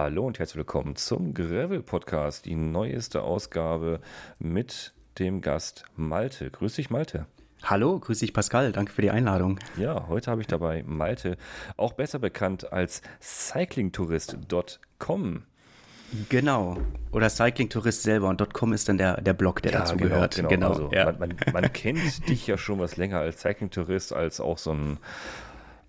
Hallo und herzlich willkommen zum Gravel Podcast, die neueste Ausgabe mit dem Gast Malte. Grüß dich, Malte. Hallo, grüß dich Pascal, danke für die Einladung. Ja, heute habe ich dabei Malte, auch besser bekannt als cyclingtourist.com. Genau. Oder Cyclingtourist selber und .com ist dann der, der Blog, der ja, dazu genau, gehört. Genau, genau. Also, ja. man, man, man kennt dich ja schon was länger als Cyclingtourist, als auch so ein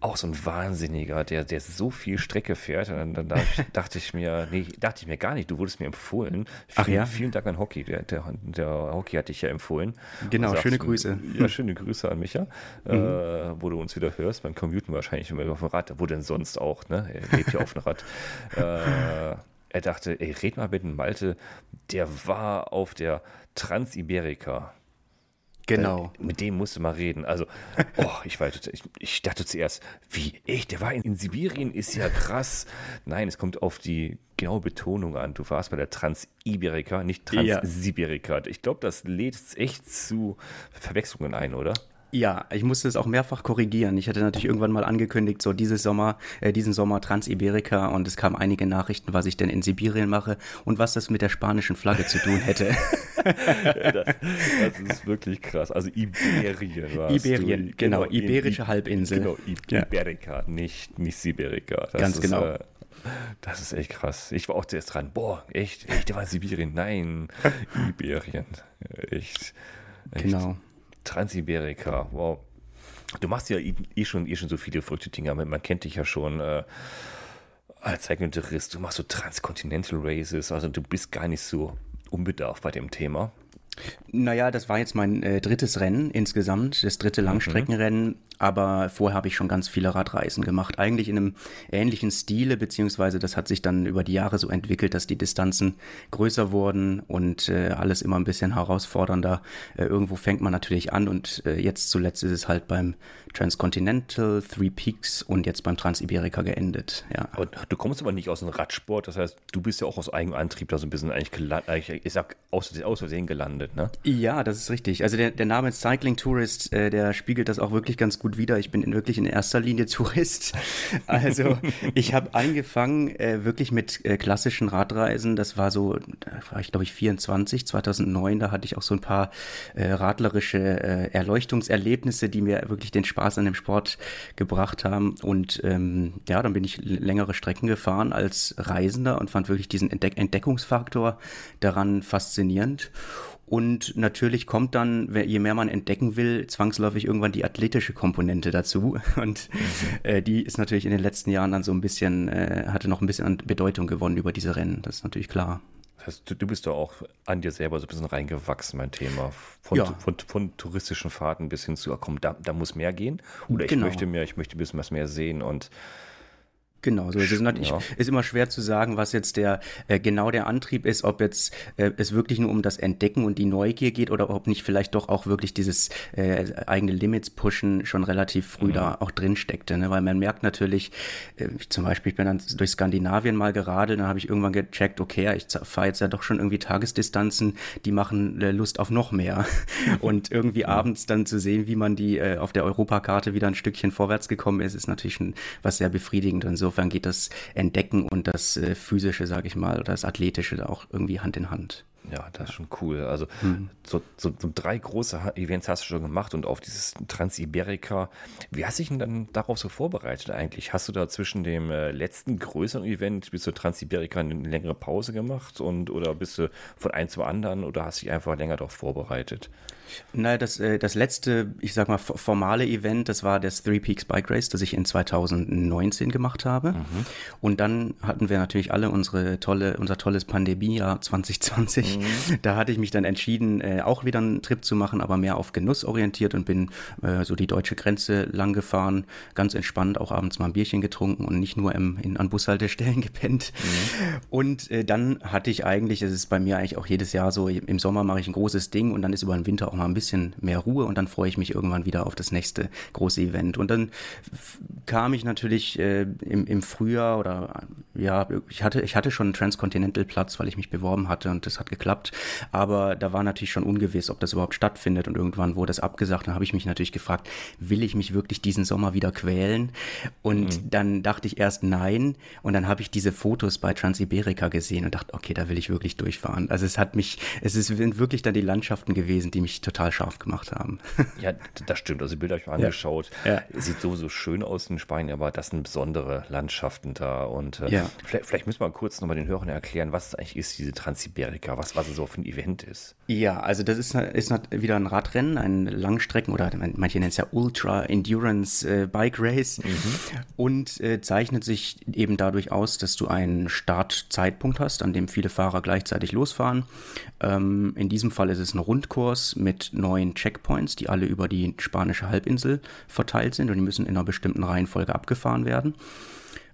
auch so ein Wahnsinniger, der, der so viel Strecke fährt. Und dann, dann dachte ich mir, nee, dachte ich mir gar nicht, du wurdest mir empfohlen. Ach vielen, ja? Vielen Dank an Hockey. Der, der, der Hockey hat dich ja empfohlen. Genau, sagst, schöne Grüße. Ja, schöne Grüße an Micha, mhm. äh, wo du uns wieder hörst. Beim Commuten wahrscheinlich immer auf dem Rad. Wo denn sonst auch, ne? Er lebt ja auf dem Rad. äh, er dachte, ey, red mal mit dem Malte, der war auf der Transiberika. Genau. Äh, mit dem musst du mal reden. Also, oh, ich, war, ich, ich dachte zuerst, wie, echt, der war in, in, Sibirien, ist ja krass. Nein, es kommt auf die genaue Betonung an. Du warst bei der Transiberika, nicht Transsibirika. Ja. Ich glaube, das lädt echt zu Verwechslungen ein, oder? Ja, ich musste es auch mehrfach korrigieren. Ich hatte natürlich irgendwann mal angekündigt, so dieses Sommer, äh, diesen Sommer Transiberika und es kamen einige Nachrichten, was ich denn in Sibirien mache und was das mit der spanischen Flagge zu tun hätte. das, das, ist wirklich krass. Also Iberien war Iberien, du, genau, genau, iberische Halbinsel. Genau, Iberica, ja. nicht, nicht Sibirika. Das Ganz ist, genau. Äh, das ist echt krass. Ich war auch zuerst dran. Boah, echt, echt, der war in Sibirien. Nein, Iberien. Echt. echt. Genau. Transiberika, wow. Du machst ja eh schon, eh schon so viele verrückte Dinge. Man kennt dich ja schon äh, als Cycling-Tourist. Du machst so Transcontinental Races. Also du bist gar nicht so unbedarft bei dem Thema. Naja, das war jetzt mein äh, drittes Rennen insgesamt, das dritte mhm. Langstreckenrennen. Aber vorher habe ich schon ganz viele Radreisen gemacht. Eigentlich in einem ähnlichen Stile, beziehungsweise das hat sich dann über die Jahre so entwickelt, dass die Distanzen größer wurden und äh, alles immer ein bisschen herausfordernder. Äh, irgendwo fängt man natürlich an und äh, jetzt zuletzt ist es halt beim Transcontinental, Three Peaks und jetzt beim Transiberika geendet. Ja. Und du kommst aber nicht aus dem Radsport, das heißt, du bist ja auch aus eigenem Antrieb da so ein bisschen eigentlich gelandet, ich sag aus, aus Versehen gelandet, ne? Ja, das ist richtig. Also der, der Name Cycling Tourist, äh, der spiegelt das auch wirklich ganz gut wider. Ich bin in, wirklich in erster Linie Tourist. Also ich habe angefangen äh, wirklich mit äh, klassischen Radreisen. Das war so, da war ich glaube ich 24, 2009. Da hatte ich auch so ein paar äh, radlerische äh, Erleuchtungserlebnisse, die mir wirklich den Spaß an dem Sport gebracht haben. Und ähm, ja, dann bin ich längere Strecken gefahren als Reisender und fand wirklich diesen Entdeck Entdeckungsfaktor daran faszinierend. Und natürlich kommt dann, je mehr man entdecken will, zwangsläufig irgendwann die athletische Komponente dazu. Und äh, die ist natürlich in den letzten Jahren dann so ein bisschen, äh, hatte noch ein bisschen an Bedeutung gewonnen über diese Rennen. Das ist natürlich klar. Das heißt, du, du bist da auch an dir selber so ein bisschen reingewachsen, mein Thema. Von, ja. von, von, touristischen Fahrten bis hin zu, komm, da, da muss mehr gehen. Oder ich genau. möchte mehr, ich möchte ein bisschen was mehr sehen und Genau, so ist es natürlich ja. ist immer schwer zu sagen, was jetzt der äh, genau der Antrieb ist, ob jetzt äh, es wirklich nur um das Entdecken und die Neugier geht oder ob nicht vielleicht doch auch wirklich dieses äh, eigene Limits pushen schon relativ früh mhm. da auch drin steckte, ne? weil man merkt natürlich, äh, zum Beispiel ich bin dann durch Skandinavien mal geradelt, dann habe ich irgendwann gecheckt, okay, ich fahre jetzt ja doch schon irgendwie Tagesdistanzen, die machen äh, Lust auf noch mehr und irgendwie mhm. abends dann zu sehen, wie man die äh, auf der Europakarte wieder ein Stückchen vorwärts gekommen ist, ist natürlich schon was sehr befriedigend und so insofern geht das Entdecken und das äh, Physische, sage ich mal, oder das Athletische auch irgendwie Hand in Hand. Ja, das ist schon cool. Also hm. so, so, so, drei große Events hast du schon gemacht und auf dieses Transiberika. Wie hast du dich denn dann darauf so vorbereitet eigentlich? Hast du da zwischen dem äh, letzten größeren Event bis zur Transiberika eine längere Pause gemacht und oder bist du von einem zum anderen oder hast du dich einfach länger darauf vorbereitet? Naja, das, äh, das letzte, ich sag mal, formale Event, das war das Three Peaks Bike Race, das ich in 2019 gemacht habe. Mhm. Und dann hatten wir natürlich alle unsere tolle, unser tolles Pandemiejahr 2020. Mhm. Da hatte ich mich dann entschieden, äh, auch wieder einen Trip zu machen, aber mehr auf Genuss orientiert und bin äh, so die deutsche Grenze lang gefahren, ganz entspannt, auch abends mal ein Bierchen getrunken und nicht nur im, in, an Bushaltestellen gepennt. Mhm. Und dann hatte ich eigentlich, es ist bei mir eigentlich auch jedes Jahr so, im Sommer mache ich ein großes Ding und dann ist über den Winter auch mal ein bisschen mehr Ruhe und dann freue ich mich irgendwann wieder auf das nächste große Event. Und dann kam ich natürlich äh, im, im Frühjahr oder ja, ich hatte, ich hatte schon einen Transcontinental Platz, weil ich mich beworben hatte und das hat geklappt. Aber da war natürlich schon ungewiss, ob das überhaupt stattfindet. Und irgendwann wurde es abgesagt. Dann habe ich mich natürlich gefragt, will ich mich wirklich diesen Sommer wieder quälen? Und mhm. dann dachte ich erst nein. Und dann habe ich diese Fotos bei Transiberica gesehen und dachte, okay, da will ich wirklich durchfahren. Also es hat mich, es sind wirklich dann die Landschaften gewesen, die mich total scharf gemacht haben. Ja, das stimmt. Also Bilder habe ich mir angeschaut. Ja. Ja. Sieht sowieso schön aus in Spanien, aber das sind besondere Landschaften da. Und äh, ja. vielleicht, vielleicht, müssen wir kurz nochmal den Hörern erklären, was eigentlich ist, diese Transiberica, was, was es so für ein Event ist. Ja, also das ist, ist wieder ein Radrennen, ein Langstrecken oder manche nennen es ja Ultra Endurance äh, Bike Race mhm. und äh, zeichnet sich eben dadurch aus, dass du einen Startzeitpunkt hast, an dem viele Fahrer gleichzeitig losfahren. Ähm, in diesem Fall ist es ein Rundkurs mit neun Checkpoints, die alle über die spanische Halbinsel verteilt sind und die müssen in einer bestimmten Reihenfolge abgefahren werden.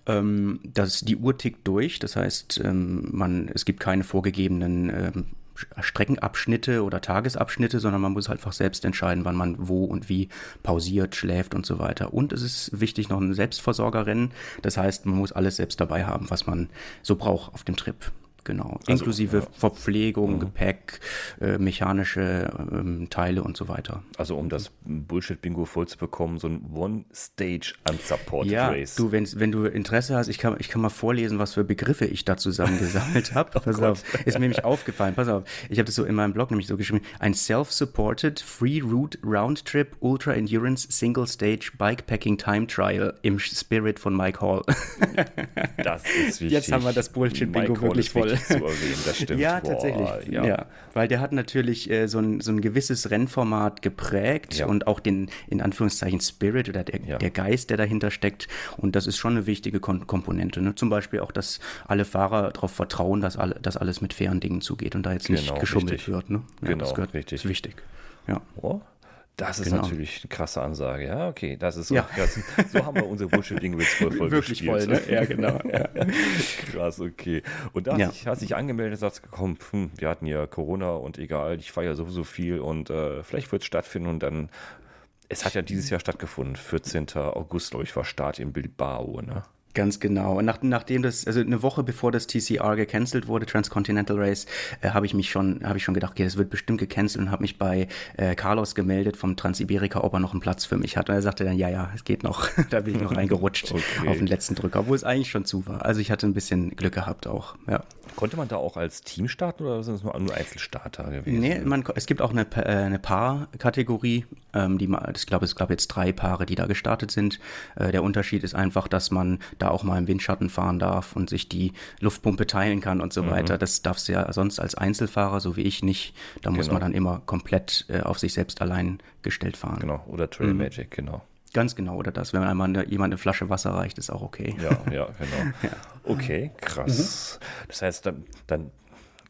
Ähm, das, die Uhr tickt durch, das heißt, ähm, man, es gibt keine vorgegebenen ähm, Streckenabschnitte oder Tagesabschnitte, sondern man muss halt einfach selbst entscheiden, wann man wo und wie pausiert, schläft und so weiter. Und es ist wichtig noch ein Selbstversorgerrennen. Das heißt, man muss alles selbst dabei haben, was man so braucht auf dem Trip genau. Also, Inklusive ja. Verpflegung, mhm. Gepäck, äh, mechanische ähm, Teile und so weiter. Also um das Bullshit-Bingo voll zu bekommen, so ein One-Stage-Unsupported ja, Race. Du, wenn, wenn du Interesse hast, ich kann, ich kann mal vorlesen, was für Begriffe ich da zusammengesammelt habe. oh pass auf, ist mir nämlich aufgefallen. Pass auf, ich habe das so in meinem Blog nämlich so geschrieben. Ein self-supported Free Route Round Trip Ultra Endurance Single Stage Bikepacking Time Trial im Spirit von Mike Hall. das ist wichtig. Jetzt haben wir das Bullshit-Bingo wirklich voll zu erwähnen, das stimmt. ja, Boah, tatsächlich. Ja. ja. weil der hat natürlich äh, so, ein, so ein gewisses Rennformat geprägt ja. und auch den, in Anführungszeichen, Spirit oder der, ja. der Geist, der dahinter steckt. Und das ist schon eine wichtige Kon Komponente. Ne? Zum Beispiel auch, dass alle Fahrer darauf vertrauen, dass, alle, dass alles mit fairen Dingen zugeht und da jetzt nicht genau, geschummelt richtig. wird. Ne? genau, das gehört, richtig. ist wichtig. Ja. Oh. Das ist genau. natürlich eine krasse Ansage. Ja, okay, das ist so. Ja. Ja, so haben wir unsere Bullshit-Dinge jetzt voll, voll Wirklich gespielt. voll, ne? Ja, genau. Ja. Krass, okay. Und da ja. hast, hast dich angemeldet und sagst, komm, hm, wir hatten ja Corona und egal, ich feiere sowieso viel und äh, vielleicht wird es stattfinden und dann, es hat ja dieses Jahr stattgefunden, 14. August, glaube ich, war Start in Bilbao, ne? Ganz genau. Und nach, nachdem das, also eine Woche bevor das TCR gecancelt wurde, Transcontinental Race, äh, habe ich mich schon, habe ich schon gedacht, okay, das wird bestimmt gecancelt und habe mich bei äh, Carlos gemeldet vom Transiberica, ob er noch einen Platz für mich hat. Und er sagte dann, ja, ja, es geht noch. da bin ich noch reingerutscht okay. auf den letzten Drücker, obwohl es eigentlich schon zu war. Also ich hatte ein bisschen Glück gehabt auch, ja. Konnte man da auch als Team starten oder sind es nur, nur Einzelstarter gewesen? Nee, man, es gibt auch eine, äh, eine Paar-Kategorie. Ähm, die, ich glaube, es gab jetzt drei Paare, die da gestartet sind. Äh, der Unterschied ist einfach, dass man da auch mal im Windschatten fahren darf und sich die Luftpumpe teilen kann und so mhm. weiter. Das darfst du ja sonst als Einzelfahrer, so wie ich, nicht. Da muss genau. man dann immer komplett äh, auf sich selbst allein gestellt fahren. Genau, oder Trail mhm. Magic, genau. Ganz genau, oder das. Wenn man einmal eine, jemand eine Flasche Wasser reicht, ist auch okay. Ja, ja, genau. ja. Okay, krass. Mhm. Das heißt, dann, dann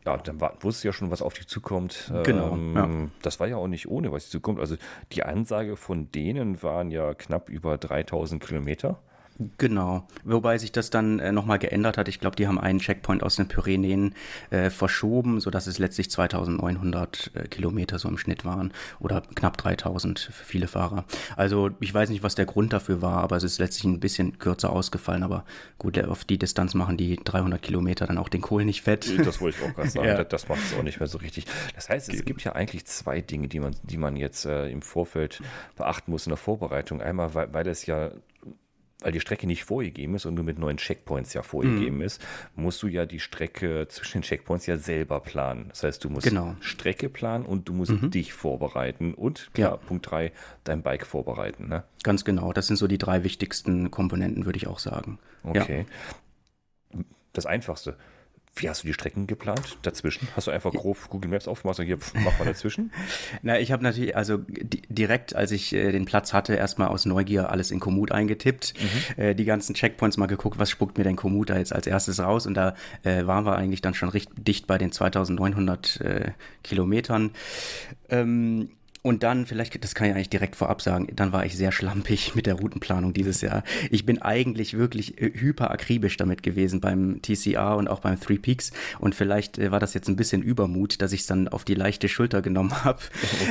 ja, dann war, wusste ja schon, was auf dich zukommt. Genau. Ähm, ja. Das war ja auch nicht ohne, was dich zukommt. Also die Ansage von denen waren ja knapp über 3000 Kilometer. Genau, wobei sich das dann äh, nochmal geändert hat. Ich glaube, die haben einen Checkpoint aus den Pyrenäen äh, verschoben, sodass es letztlich 2900 äh, Kilometer so im Schnitt waren oder knapp 3000 für viele Fahrer. Also ich weiß nicht, was der Grund dafür war, aber es ist letztlich ein bisschen kürzer ausgefallen. Aber gut, auf die Distanz machen die 300 Kilometer dann auch den Kohl nicht fett. Das wollte ich auch gerade sagen, ja. das, macht es auch nicht mehr so richtig. Das heißt, es gibt ja eigentlich zwei Dinge, die man, die man jetzt äh, im Vorfeld beachten muss in der Vorbereitung. Einmal, weil, weil das ja weil die Strecke nicht vorgegeben ist und nur mit neuen Checkpoints ja vorgegeben mhm. ist, musst du ja die Strecke zwischen den Checkpoints ja selber planen. Das heißt, du musst genau. Strecke planen und du musst mhm. dich vorbereiten und klar, ja. Punkt 3, dein Bike vorbereiten. Ne? Ganz genau, das sind so die drei wichtigsten Komponenten, würde ich auch sagen. Okay. Ja. Das Einfachste. Wie hast du die Strecken geplant dazwischen? Hast du einfach grob Google Maps aufgemacht und hier mach mal dazwischen? Na, ich habe natürlich, also direkt, als ich äh, den Platz hatte, erstmal aus Neugier alles in Komoot eingetippt, mhm. äh, die ganzen Checkpoints mal geguckt, was spuckt mir denn Komoot da jetzt als erstes raus und da äh, waren wir eigentlich dann schon recht dicht bei den 2900 äh, Kilometern. Ähm, Und dann, vielleicht, das kann ich eigentlich direkt vorab sagen, dann war ich sehr schlampig mit der Routenplanung dieses Jahr. Ich bin eigentlich wirklich äh, hyper akribisch damit gewesen beim TCR und auch beim Three Peaks. Und vielleicht äh, war das jetzt ein bisschen Übermut, dass ich es dann auf die leichte Schulter genommen habe.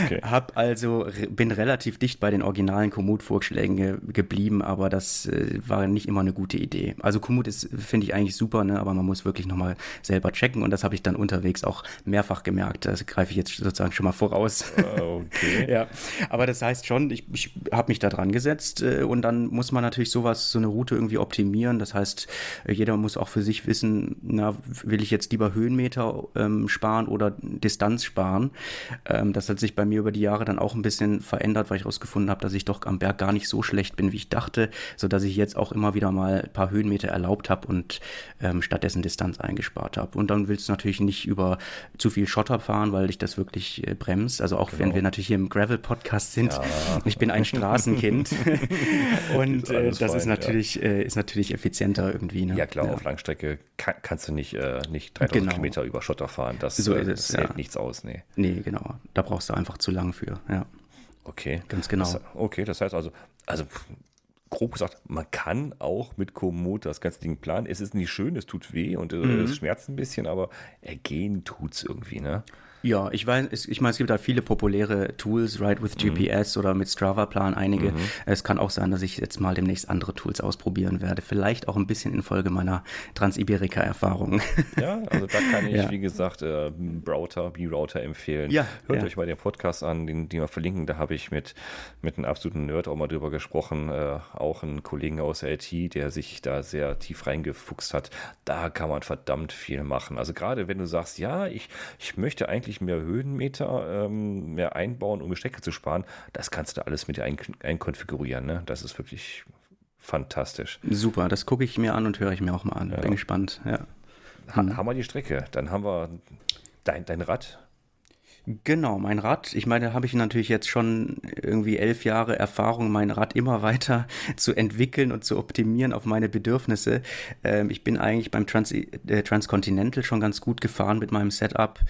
Okay. Hab also, bin relativ dicht bei den originalen Komoot-Vorschlägen ge geblieben, aber das äh, war nicht immer eine gute Idee. Also Komoot ist, finde ich eigentlich super, ne? aber man muss wirklich nochmal selber checken und das habe ich dann unterwegs auch mehrfach gemerkt. Das greife ich jetzt sozusagen schon mal voraus. Ah, okay. Okay. Ja, aber das heißt schon, ich, ich habe mich da dran gesetzt äh, und dann muss man natürlich sowas, so eine Route irgendwie optimieren. Das heißt, äh, jeder muss auch für sich wissen, na, will ich jetzt lieber Höhenmeter ähm, sparen oder Distanz sparen. Ähm, das hat sich bei mir über die Jahre dann auch ein bisschen verändert, weil ich herausgefunden habe, dass ich doch am Berg gar nicht so schlecht bin, wie ich dachte, sodass ich jetzt auch immer wieder mal ein paar Höhenmeter erlaubt habe und ähm, stattdessen Distanz eingespart habe. Und dann willst du natürlich nicht über zu viel Schotter fahren, weil dich das wirklich äh, bremst. Also auch genau. wenn wir natürlich hier im Gravel-Podcast sind. Ja. Ich bin ein Straßenkind. und äh, das fein, ist natürlich, ja. äh, ist natürlich effizienter irgendwie. Ne? Ja, klar, ja. auf Langstrecke kann, kannst du nicht, äh, nicht 3000 genau. Kilometer über Schotter fahren. Das, so ist es, das hält nichts aus. Nee. nee, genau. Da brauchst du einfach zu lang für. Ja. Okay. Ganz genau. Das, okay, das heißt also, also grob gesagt, man kann auch mit Komoot das ganze Ding planen. Es ist nicht schön, es tut weh und äh, mhm. es schmerzt ein bisschen, aber ergehen tut es irgendwie, ne? Ja, ich weiß, ich meine, es gibt da viele populäre Tools, Ride with GPS mhm. oder mit Strava Plan einige. Mhm. Es kann auch sein, dass ich jetzt mal demnächst andere Tools ausprobieren werde. Vielleicht auch ein bisschen infolge meiner Transiberika-Erfahrungen. Ja, also da kann ich, ja. wie gesagt, äh, Browser, B-Router empfehlen. Ja, Hört ja. euch mal den Podcast an, den, den wir verlinken. Da habe ich mit, mit einem absoluten Nerd auch mal drüber gesprochen. Äh, auch einen Kollegen aus der IT, der sich da sehr tief reingefuchst hat. Da kann man verdammt viel machen. Also gerade wenn du sagst, ja, ich, ich möchte eigentlich deutlich mehr Höhenmeter ähm, mehr einbauen, um die Strecke zu sparen. Das kannst du alles mit dir ein, einkonfigurieren. Ne? Das ist wirklich fantastisch. Super, das gucke ich mir an und höre ich mir auch mal an. Ja. Bin gespannt. Ja. Ha hm. Haben wir die Strecke, dann haben wir dein, dein Rad, Genau, mein Rad. Ich meine, da habe ich natürlich jetzt schon irgendwie elf Jahre Erfahrung, mein Rad immer weiter zu entwickeln und zu optimieren auf meine Bedürfnisse. Ähm, ich bin eigentlich beim Trans äh, Transcontinental schon ganz gut gefahren mit meinem Setup.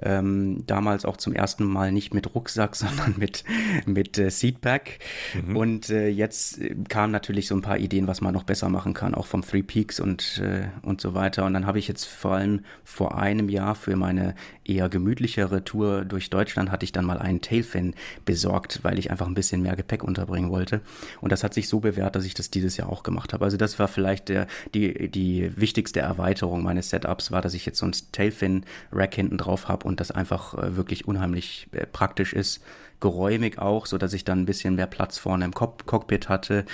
Ähm, damals auch zum ersten Mal nicht mit Rucksack, sondern mit, mit äh, Seatpack. Mhm. Und äh, jetzt äh, kamen natürlich so ein paar Ideen, was man noch besser machen kann, auch vom Three Peaks und, äh, und so weiter. Und dann habe ich jetzt vor allem vor einem Jahr für meine eher gemütlichere Tour durch Deutschland hatte ich dann mal einen Tailfin besorgt, weil ich einfach ein bisschen mehr Gepäck unterbringen wollte. Und das hat sich so bewährt, dass ich das dieses Jahr auch gemacht habe. Also das war vielleicht der, die, die wichtigste Erweiterung meines Setups, war, dass ich jetzt so ein Tailfin-Rack hinten drauf habe und das einfach äh, wirklich unheimlich äh, praktisch ist geräumig auch, so ich dann ein bisschen mehr Platz vorne im Cockpit hatte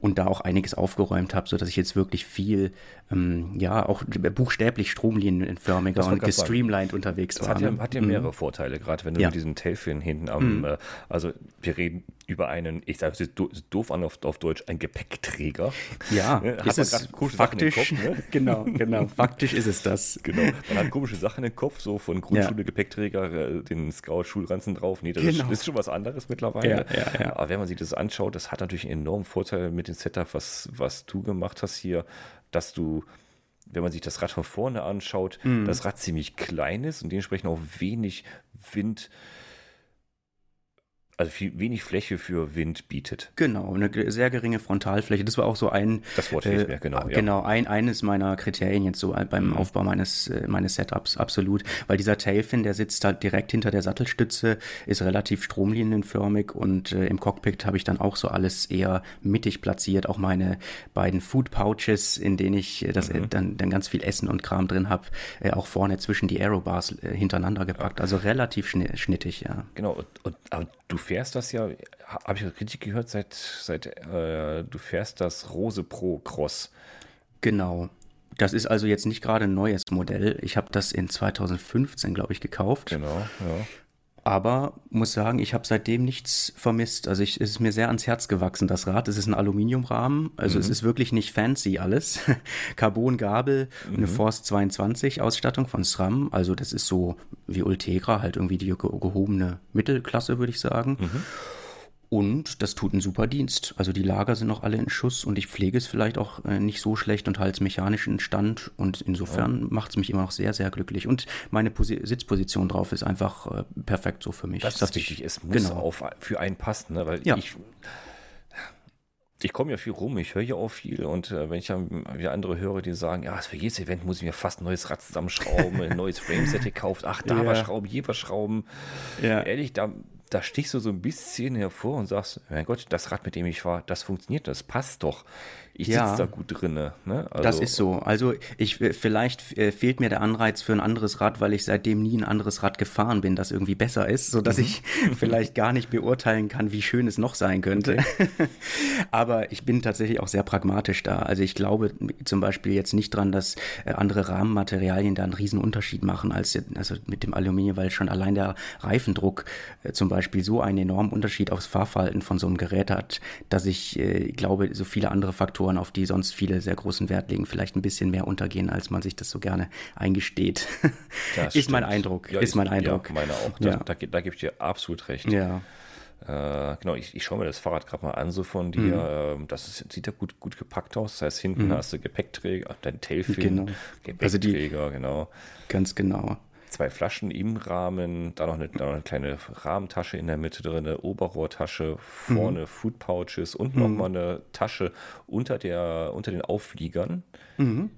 und da auch einiges aufgeräumt habe, so dass ich jetzt wirklich viel, ähm, ja, auch buchstäblich stromlinienförmiger und gestreamlined unterwegs das war. Hat ja, ne? hat ja mehrere mhm. Vorteile, gerade wenn du ja. mit diesem Tailfin hinten am, mhm. äh, also wir reden über einen, ich sage es doof an auf, auf Deutsch, ein Gepäckträger. Ja, hat ist es faktisch, Kopf, ne? genau, genau, faktisch ist es das. Genau, man hat komische Sachen im Kopf, so von Grundschule, ja. Gepäckträger, äh, den Scout-Schulranzen drauf. Nee, das genau. ist, ist, schon was anderes mittlerweile. Ja. Aber wenn man sich das anschaut, das hat natürlich einen enormen Vorteil mit dem Setup, was, was du gemacht hast hier, dass du wenn man sich das Rad von vorne anschaut, mm. das Rad ziemlich klein ist und dementsprechend auch wenig Wind also viel, wenig Fläche für Wind bietet. Genau, eine sehr geringe Frontalfläche. Das war auch so ein. Das Wort fehlt äh, mir, genau. Ja. Genau, ein, eines meiner Kriterien jetzt so beim mhm. Aufbau meines, äh, meines Setups, absolut. Weil dieser Tailfin, der sitzt halt direkt hinter der Sattelstütze, ist relativ stromlinienförmig und äh, im Cockpit habe ich dann auch so alles eher mittig platziert. Auch meine beiden Food Pouches, in denen ich äh, das, mhm. dann, dann ganz viel Essen und Kram drin habe, äh, auch vorne zwischen die Aerobars äh, hintereinander gepackt. Also relativ schnittig, ja. Genau, und, und, aber du fährst das ja, habe ich richtig gehört, seit, seit äh, du fährst das Rose Pro Cross. Genau. Das ist also jetzt nicht gerade ein neues Modell. Ich habe das in 2015, glaube ich, gekauft. Genau, ja. Aber muss sagen, ich habe seitdem nichts vermisst. Also ich, es ist mir sehr ans Herz gewachsen, das Rad. Es ist ein Aluminiumrahmen, also mhm. es ist wirklich nicht fancy alles. Carbon-Gabel, mhm. eine Force 22 Ausstattung von SRAM. Also das ist so wie Ultegra, halt irgendwie die gehobene Mittelklasse, würde ich sagen. Mhm. Und das tut einen super Dienst. Also die Lager sind noch alle in Schuss und ich pflege es vielleicht auch äh, nicht so schlecht und halte es mechanisch in Stand. Und insofern ja. macht es mich immer noch sehr, sehr glücklich. Und meine Posi Sitzposition drauf ist einfach äh, perfekt so für mich. Das ist wichtig. Es muss genau. auf, für einen passen, ne? weil ja. ich ich komme ja viel rum, ich höre ja auch viel und äh, wenn ich dann wieder andere höre, die sagen, ja, für jedes Event muss ich mir fast ein neues Rad zusammenschrauben, ein neues Frameset gekauft, ach, da ja. war Schrauben, hier war Schrauben. Ja. Ehrlich, da, da stichst du so ein bisschen hervor und sagst, mein Gott, das Rad, mit dem ich war, das funktioniert, das passt doch ich ja, sitze da gut drin. Ne? Also, das ist so. Also ich vielleicht äh, fehlt mir der Anreiz für ein anderes Rad, weil ich seitdem nie ein anderes Rad gefahren bin, das irgendwie besser ist, sodass mhm. ich vielleicht gar nicht beurteilen kann, wie schön es noch sein könnte. Okay. Aber ich bin tatsächlich auch sehr pragmatisch da. Also ich glaube zum Beispiel jetzt nicht dran, dass äh, andere Rahmenmaterialien da einen riesen Unterschied machen als also mit dem Aluminium, weil schon allein der Reifendruck äh, zum Beispiel so einen enormen Unterschied aufs Fahrverhalten von so einem Gerät hat, dass ich glaube, so viele andere Faktoren Faktoren, auf die sonst viele sehr großen Wert legen, vielleicht ein bisschen mehr untergehen, als man sich das so gerne eingesteht. ist stimmt. mein Eindruck. Ja, ist, ist, mein Eindruck. Ja, meine auch. Da, ja. da, da, gebe ich dir absolut recht. Ja. Äh, genau, ich, ich schaue mir das Fahrrad gerade mal an, so von dir. Mhm. Das ist, sieht ja gut, gut gepackt aus. Das heißt, hinten mhm. hast du Gepäckträger, dein Tailfin, genau. Gepäckträger, also die, genau. Ganz genau zwei Flaschen im Rahmen, da noch eine, da noch eine kleine Rahmentasche in der Mitte drin, eine Oberrohrtasche, vorne mhm. Food Pouches und mhm. nochmal eine Tasche unter, der, unter den Auffliegern. Mhm.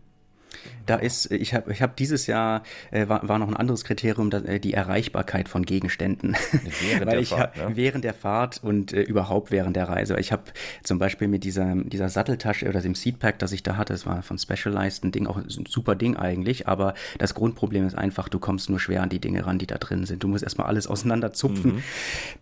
Da ist, ich habe ich hab dieses Jahr, äh, war, war noch ein anderes Kriterium, dass, äh, die Erreichbarkeit von Gegenständen. Während der ich Fahrt, ne? während der Fahrt und äh, überhaupt während der Reise. Ich habe zum Beispiel mit dieser, dieser Satteltasche oder dem Seatpack, das ich da hatte, das war von Specialized ein Ding, auch ein super Ding eigentlich, aber das Grundproblem ist einfach, du kommst nur schwer an die Dinge ran, die da drin sind. Du musst erstmal alles auseinanderzupfen, mhm.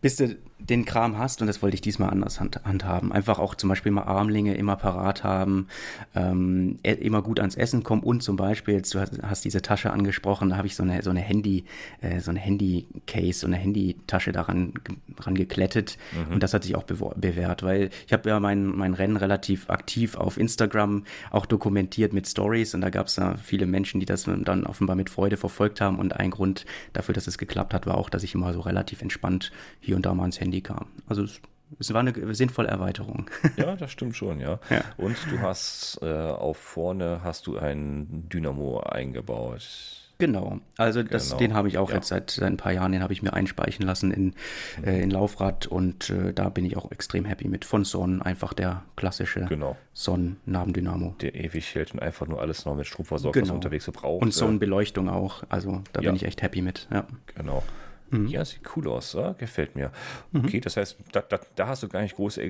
bis du den Kram hast und das wollte ich diesmal anders hand, handhaben. Einfach auch zum Beispiel mal Armlinge immer parat haben, ähm, e, immer gut ans Essen kommen und zum Beispiel, jetzt du hast, hast diese Tasche angesprochen, da habe ich so eine, so eine Handy, äh, so eine Handy-Case, so eine Handytasche daran ran geklettet mhm. und das hat sich auch bewährt, weil ich habe ja mein, mein Rennen relativ aktiv auf Instagram auch dokumentiert mit Stories und da gab es ja viele Menschen, die das dann offenbar mit Freude verfolgt haben und ein Grund dafür, dass es geklappt hat, war auch, dass ich immer so relativ entspannt hier und da mal ins Handy kam. Also es es war eine sinnvolle Erweiterung. Ja, das stimmt schon, ja. ja. Und du hast äh, auf vorne hast du ein Dynamo eingebaut. Genau, also das, genau. den habe ich auch ja. jetzt seit, seit, ein paar Jahren, den habe ich mir einspeichen lassen in, mhm. äh, in Laufrad und äh, da bin ich auch extrem happy mit. Von Son, einfach der klassische genau. Son-Nabendynamo. Der ewig hält und einfach nur alles noch mit Strom versorgt, genau. was unterwegs so braucht. Und Son-Beleuchtung auch, also da ja. bin ich echt happy mit, ja. Genau. Mhm. Ja, sieht cool aus, ja? gefällt mir. Mhm. Okay, das heißt, da, da, da, hast du gar nicht groß,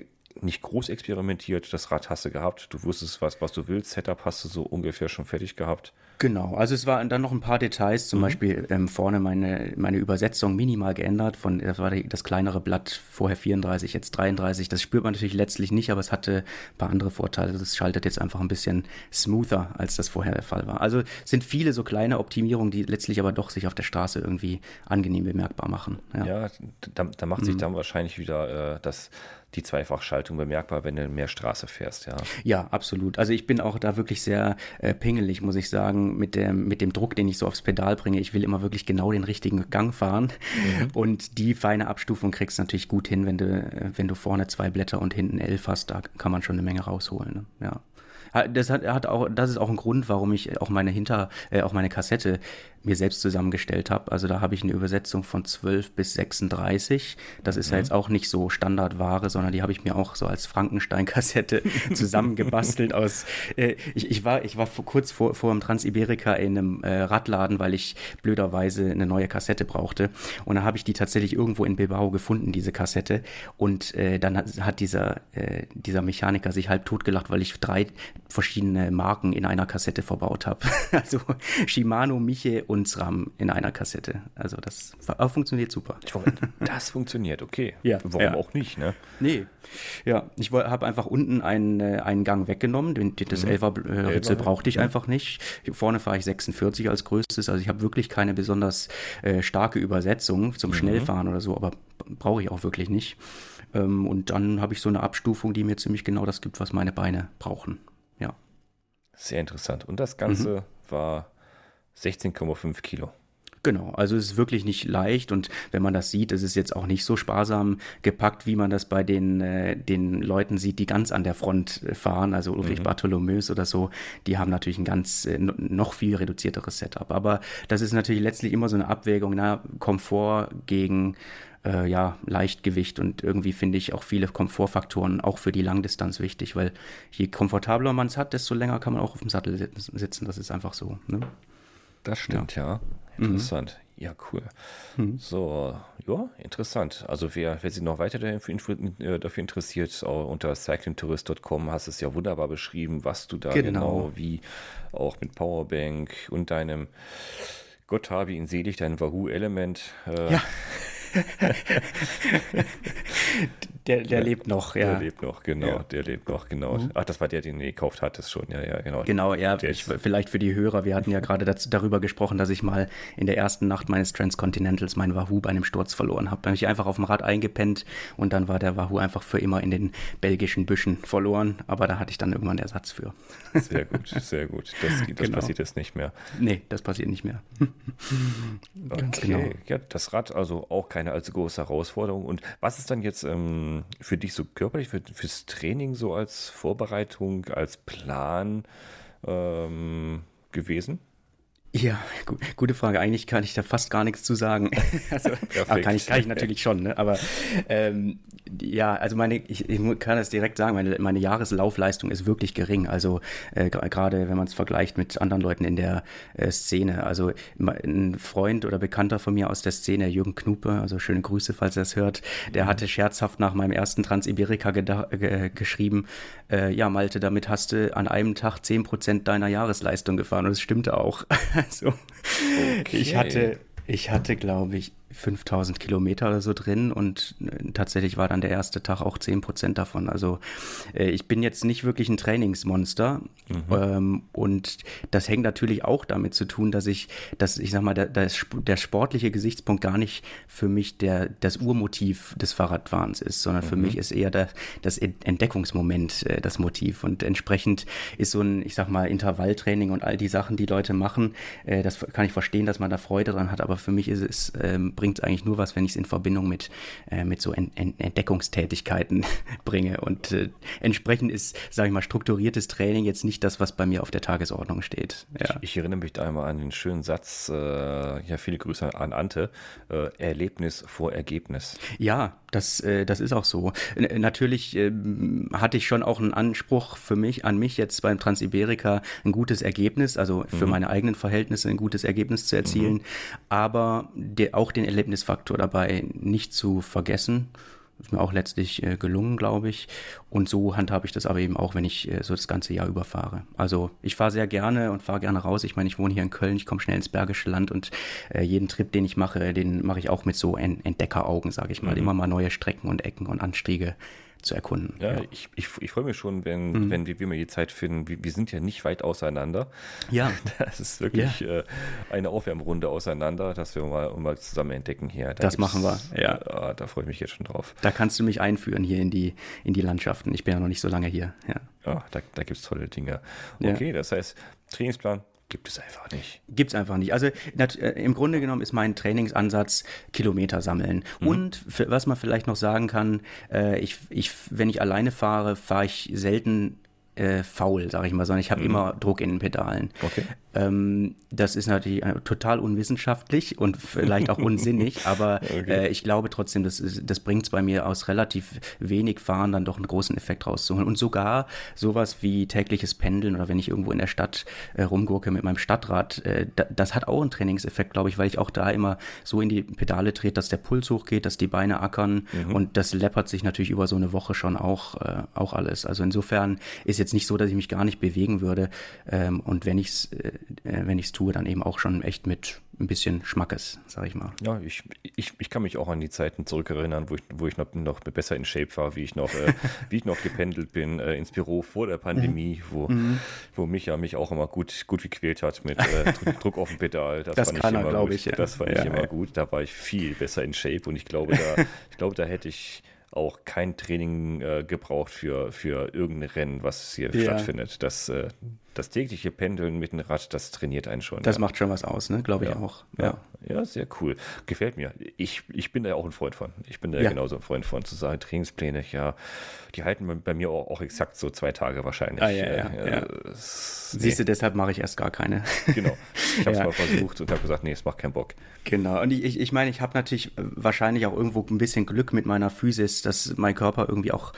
nicht groß experimentiert. Das Rad hast du gehabt. Du wusstest, was, was du willst. Setup hast du so ungefähr schon fertig gehabt. Genau, also es waren dann noch ein paar Details, zum mhm. Beispiel ähm, vorne meine, meine Übersetzung minimal geändert. Von, das war das kleinere Blatt, vorher 34, jetzt 33. Das spürt man natürlich letztlich nicht, aber es hatte ein paar andere Vorteile. Das schaltet jetzt einfach ein bisschen smoother, als das vorher der Fall war. Also sind viele so kleine Optimierungen, die letztlich aber doch sich auf der Straße irgendwie angenehm bemerkbar machen. Ja, ja da, da, macht sich mhm. dann wahrscheinlich wieder äh, das die Zweifachschaltung bemerkbar, wenn du mehr Straße fährst, ja. Ja, absolut. Also ich bin auch da wirklich sehr äh, pingelig, muss ich sagen, mit dem, mit dem Druck, den ich so aufs Pedal bringe. Ich will immer wirklich genau den richtigen Gang fahren. Mhm. Und die feine Abstufung kriegst du natürlich gut hin, wenn du, äh, wenn du vorne zwei Blätter und hinten elf hast, da kann man schon eine Menge rausholen. Ne? Ja. Das hat, hat auch, das ist auch ein Grund, warum ich auch meine Hinter, äh, auch meine Kassette mir selbst zusammengestellt habe. Also da habe ich eine Übersetzung von 12 bis 36. Das ist mhm. ja jetzt auch nicht so Standardware, sondern die habe ich mir auch so als Frankenstein-Kassette zusammengebastelt aus. Äh, ich, ich, war, ich war vor, kurz vor, vor dem Transiberika in einem äh, Radladen, weil ich blöderweise eine neue Kassette brauchte. Und da habe ich die tatsächlich irgendwo in Bilbao gefunden, diese Kassette. Und äh, dann hat, hat dieser, äh, dieser Mechaniker sich halb totgelacht, weil ich drei verschiedene Marken in einer Kassette verbaut habe. also Shimano, Miche und SRAM in einer Kassette. Also das funktioniert super. Das funktioniert, okay. Ja, Warum ja. auch nicht, ne? Nee. Ja, ich habe einfach unten einen, äh, einen Gang weggenommen. Den, das mhm. 11er Ritzel brauchte ich ja. einfach nicht. Vorne fahre ich 46 als größtes. Also ich habe wirklich keine besonders äh, starke Übersetzung zum mhm. Schnellfahren oder so, aber brauche ich auch wirklich nicht. Ähm, und dann habe ich so eine Abstufung, die mir ziemlich genau das gibt, was meine Beine brauchen. Ja. Sehr interessant. Und das Ganze mhm. war 16,5 Kilo. Genau, also es ist wirklich nicht leicht und wenn man das sieht, ist es jetzt auch nicht so sparsam gepackt, wie man das bei den, äh, den Leuten sieht, die ganz an der Front äh, fahren, also Ulrich mhm. Bartholomäus oder so, die haben natürlich ein ganz äh, noch viel reduzierteres Setup. Aber das ist natürlich letztlich immer so eine Abwägung, na, Komfort gegen äh, ja, Leichtgewicht und irgendwie finde ich auch viele Komfortfaktoren auch für die Langdistanz wichtig, weil je komfortabler man es hat, desto länger kann man auch auf dem Sattel sitzen. Das ist einfach so. Ne? Das stimmt, ja. ja. Mhm. Interessant. Mhm. Ja, cool. Mhm. So, ja, interessant. Also wer, wer sich noch weiter dafür, äh, interessiert, unter cyclingtourist.com hast es ja wunderbar beschrieben, was du da genau, genau wie auch mit Powerbank und deinem Gott habe ihn selig, dein Wahoo-Element. Äh, ja. der, der lebt noch, ja. Der lebt noch, genau. Ja. Der lebt noch, genau. Mhm. Ach, das war der, den du gekauft hattest schon, ja, ja, genau. Genau, ja. Ich, vielleicht für die Hörer, wir hatten ja gerade dazu, darüber gesprochen, dass ich mal in der ersten Nacht meines Transcontinentals mein Wahoo bei einem Sturz verloren habe. Da habe ich einfach auf dem Rad eingepennt und dann war der Wahoo einfach für immer in den belgischen Büschen verloren. Aber da hatte ich dann irgendwann Ersatz für. Sehr gut, sehr gut. Das, das genau. passiert jetzt nicht mehr. Nee, das passiert nicht mehr. okay, genau. ja, das Rad also auch keine allzu große Herausforderung. Und was ist dann jetzt ähm, für dich so körperlich, für, fürs Training so als Vorbereitung, als Plan ähm, gewesen? Ja, gu gute Frage. Eigentlich kann ich da fast gar nichts zu sagen. also, kann ich, kann ich natürlich schon, ne? aber ähm, ja, also meine, ich, ich kann das direkt sagen, meine, meine Jahreslaufleistung ist wirklich gering. Also äh, gerade wenn man es vergleicht mit anderen Leuten in der äh, Szene. Also ein Freund oder Bekannter von mir aus der Szene, Jürgen Knupe, also schöne Grüße, falls er es hört, der mhm. hatte scherzhaft nach meinem ersten Transiberika geschrieben, äh, ja Malte, damit hast du an einem Tag 10% deiner Jahresleistung gefahren und es stimmte auch. also okay. ich hatte ich hatte, glaube ich, 5000 Kilometer oder so drin und äh, tatsächlich war dann der erste Tag auch 10 Prozent davon. Also äh, ich bin jetzt nicht wirklich ein Trainingsmonster mhm. ähm, und das hängt natürlich auch damit zu tun, dass ich, dass ich sag mal, der, der sportliche Gesichtspunkt gar nicht für mich der, das Urmotiv des Fahrradfahrens ist, sondern mhm. für mich ist eher der, das Entdeckungsmoment äh, das Motiv und entsprechend ist so ein, ich sag mal, Intervalltraining und all die Sachen, die Leute machen, das kann ich verstehen, dass man da Freude dran hat, aber für mich ist es bringt eigentlich nur was, wenn ich es in Verbindung mit, äh, mit so Ent Ent Entdeckungstätigkeiten bringe. Und äh, entsprechend ist, sage ich mal, strukturiertes Training jetzt nicht das, was bei mir auf der Tagesordnung steht. Ja. Ich, ich, erinnere mich da einmal an den schönen Satz, äh, ja, viele Grüße an Ante, äh, Erlebnis vor Ergebnis. Ja, das, äh, das ist auch so. N natürlich ähm, hatte ich schon auch einen Anspruch für mich, an mich jetzt beim Transiberika ein gutes Ergebnis, also für mhm. meine eigenen Verhältnisse ein gutes Ergebnis zu erzielen, mhm. aber der, auch den Erlebnisfaktor dabei nicht zu vergessen. Ist mir auch letztlich äh, gelungen, glaube ich. Und so handhabe ich das aber eben auch, wenn ich äh, so das ganze Jahr überfahre. Also ich fahre sehr gerne und fahre gerne raus. Ich meine, ich wohne hier in Köln, ich komme schnell ins Bergische Land und äh, jeden Trip, den ich mache, den mache ich auch mit so Entdeckeraugen, sage ich mal. Mhm. Immer mal neue Strecken und Ecken und Anstiege zu erkunden. Ja, ja. ich, ich, ich freue mich schon, wenn, mhm. wenn wir, wir mal die Zeit finden. Wir, wir, sind ja nicht weit auseinander. Ja. Das ist wirklich ja. äh, eine Aufwärmrunde auseinander, dass wir mal, mal zusammen entdecken hier. Da das machen wir, ja. Äh, da freue ich mich jetzt schon drauf. Da kannst du mich einführen hier in die, in die Landschaften. Ich bin ja noch nicht so lange hier. Ja, ja da, da gibt es tolle Dinge. Okay, das heißt, Trainingsplan Gibt es einfach nicht. Gibt es einfach nicht. Also äh, im Grunde genommen ist mein Trainingsansatz Kilometer sammeln. Mhm. Und was man vielleicht noch sagen kann, äh, ich, ich, wenn ich alleine fahre, fahre ich selten äh, faul, sage ich mal, sondern ich habe mhm. immer Druck in den Pedalen. Okay. Ähm, das ist natürlich äh, total unwissenschaftlich und vielleicht auch unsinnig, aber okay. äh, ich glaube trotzdem, das, das bringt es bei mir aus relativ wenig Fahren dann doch einen großen Effekt rauszuholen. Und sogar sowas wie tägliches Pendeln oder wenn ich irgendwo in der Stadt äh, rumgurke mit meinem Stadtrad, äh, da, das hat auch einen Trainingseffekt, glaube ich, weil ich auch da immer so in die Pedale trete, dass der Puls hochgeht, dass die Beine ackern mhm. und das läppert sich natürlich über so eine Woche schon auch, äh, auch alles. Also insofern ist jetzt nicht so, dass ich mich gar nicht bewegen würde ähm, und wenn ich es äh, äh, wenn ich es tue, dann eben auch schon echt mit ein bisschen Schmackes, sag ich mal. Ja, ich, ich, ich kann mich auch an die Zeiten zurückerinnern, wo ich, wo ich noch, noch besser in Shape war, wie ich noch, äh, wie ich noch gependelt bin äh, ins Büro vor der Pandemie, mhm. wo, mhm. wo Micha mich auch immer gut, gut gequält hat mit äh, Druck auf dem Pedal. Das, das fand ich immer gut. Ich, ja. Das fand ja, ich immer ja. gut. Da war ich viel besser in Shape und ich glaube, da, ich glaube, da hätte ich auch kein Training äh, gebraucht für, für irgendein Rennen, was hier ja. stattfindet. Das, äh, das tägliche Pendeln mit dem Rad, das trainiert einen schon. Das ja. macht schon was aus, ne? glaube ich ja. auch. Ja. ja, sehr cool. Gefällt mir. Ich, ich bin da ja auch ein Freund von. Ich bin da ja. genauso ein Freund von, zu sagen, Trainingspläne, ja, die halten bei mir auch, auch exakt so zwei Tage wahrscheinlich. Ah, ja, ja, ja. Siehst du, deshalb mache ich erst gar keine. Genau. Ich habe es mal versucht und habe gesagt, nee, es macht keinen Bock. Genau. Und ich, ich, ich meine, ich habe natürlich wahrscheinlich auch irgendwo ein bisschen Glück mit meiner Physis, dass mein Körper irgendwie auch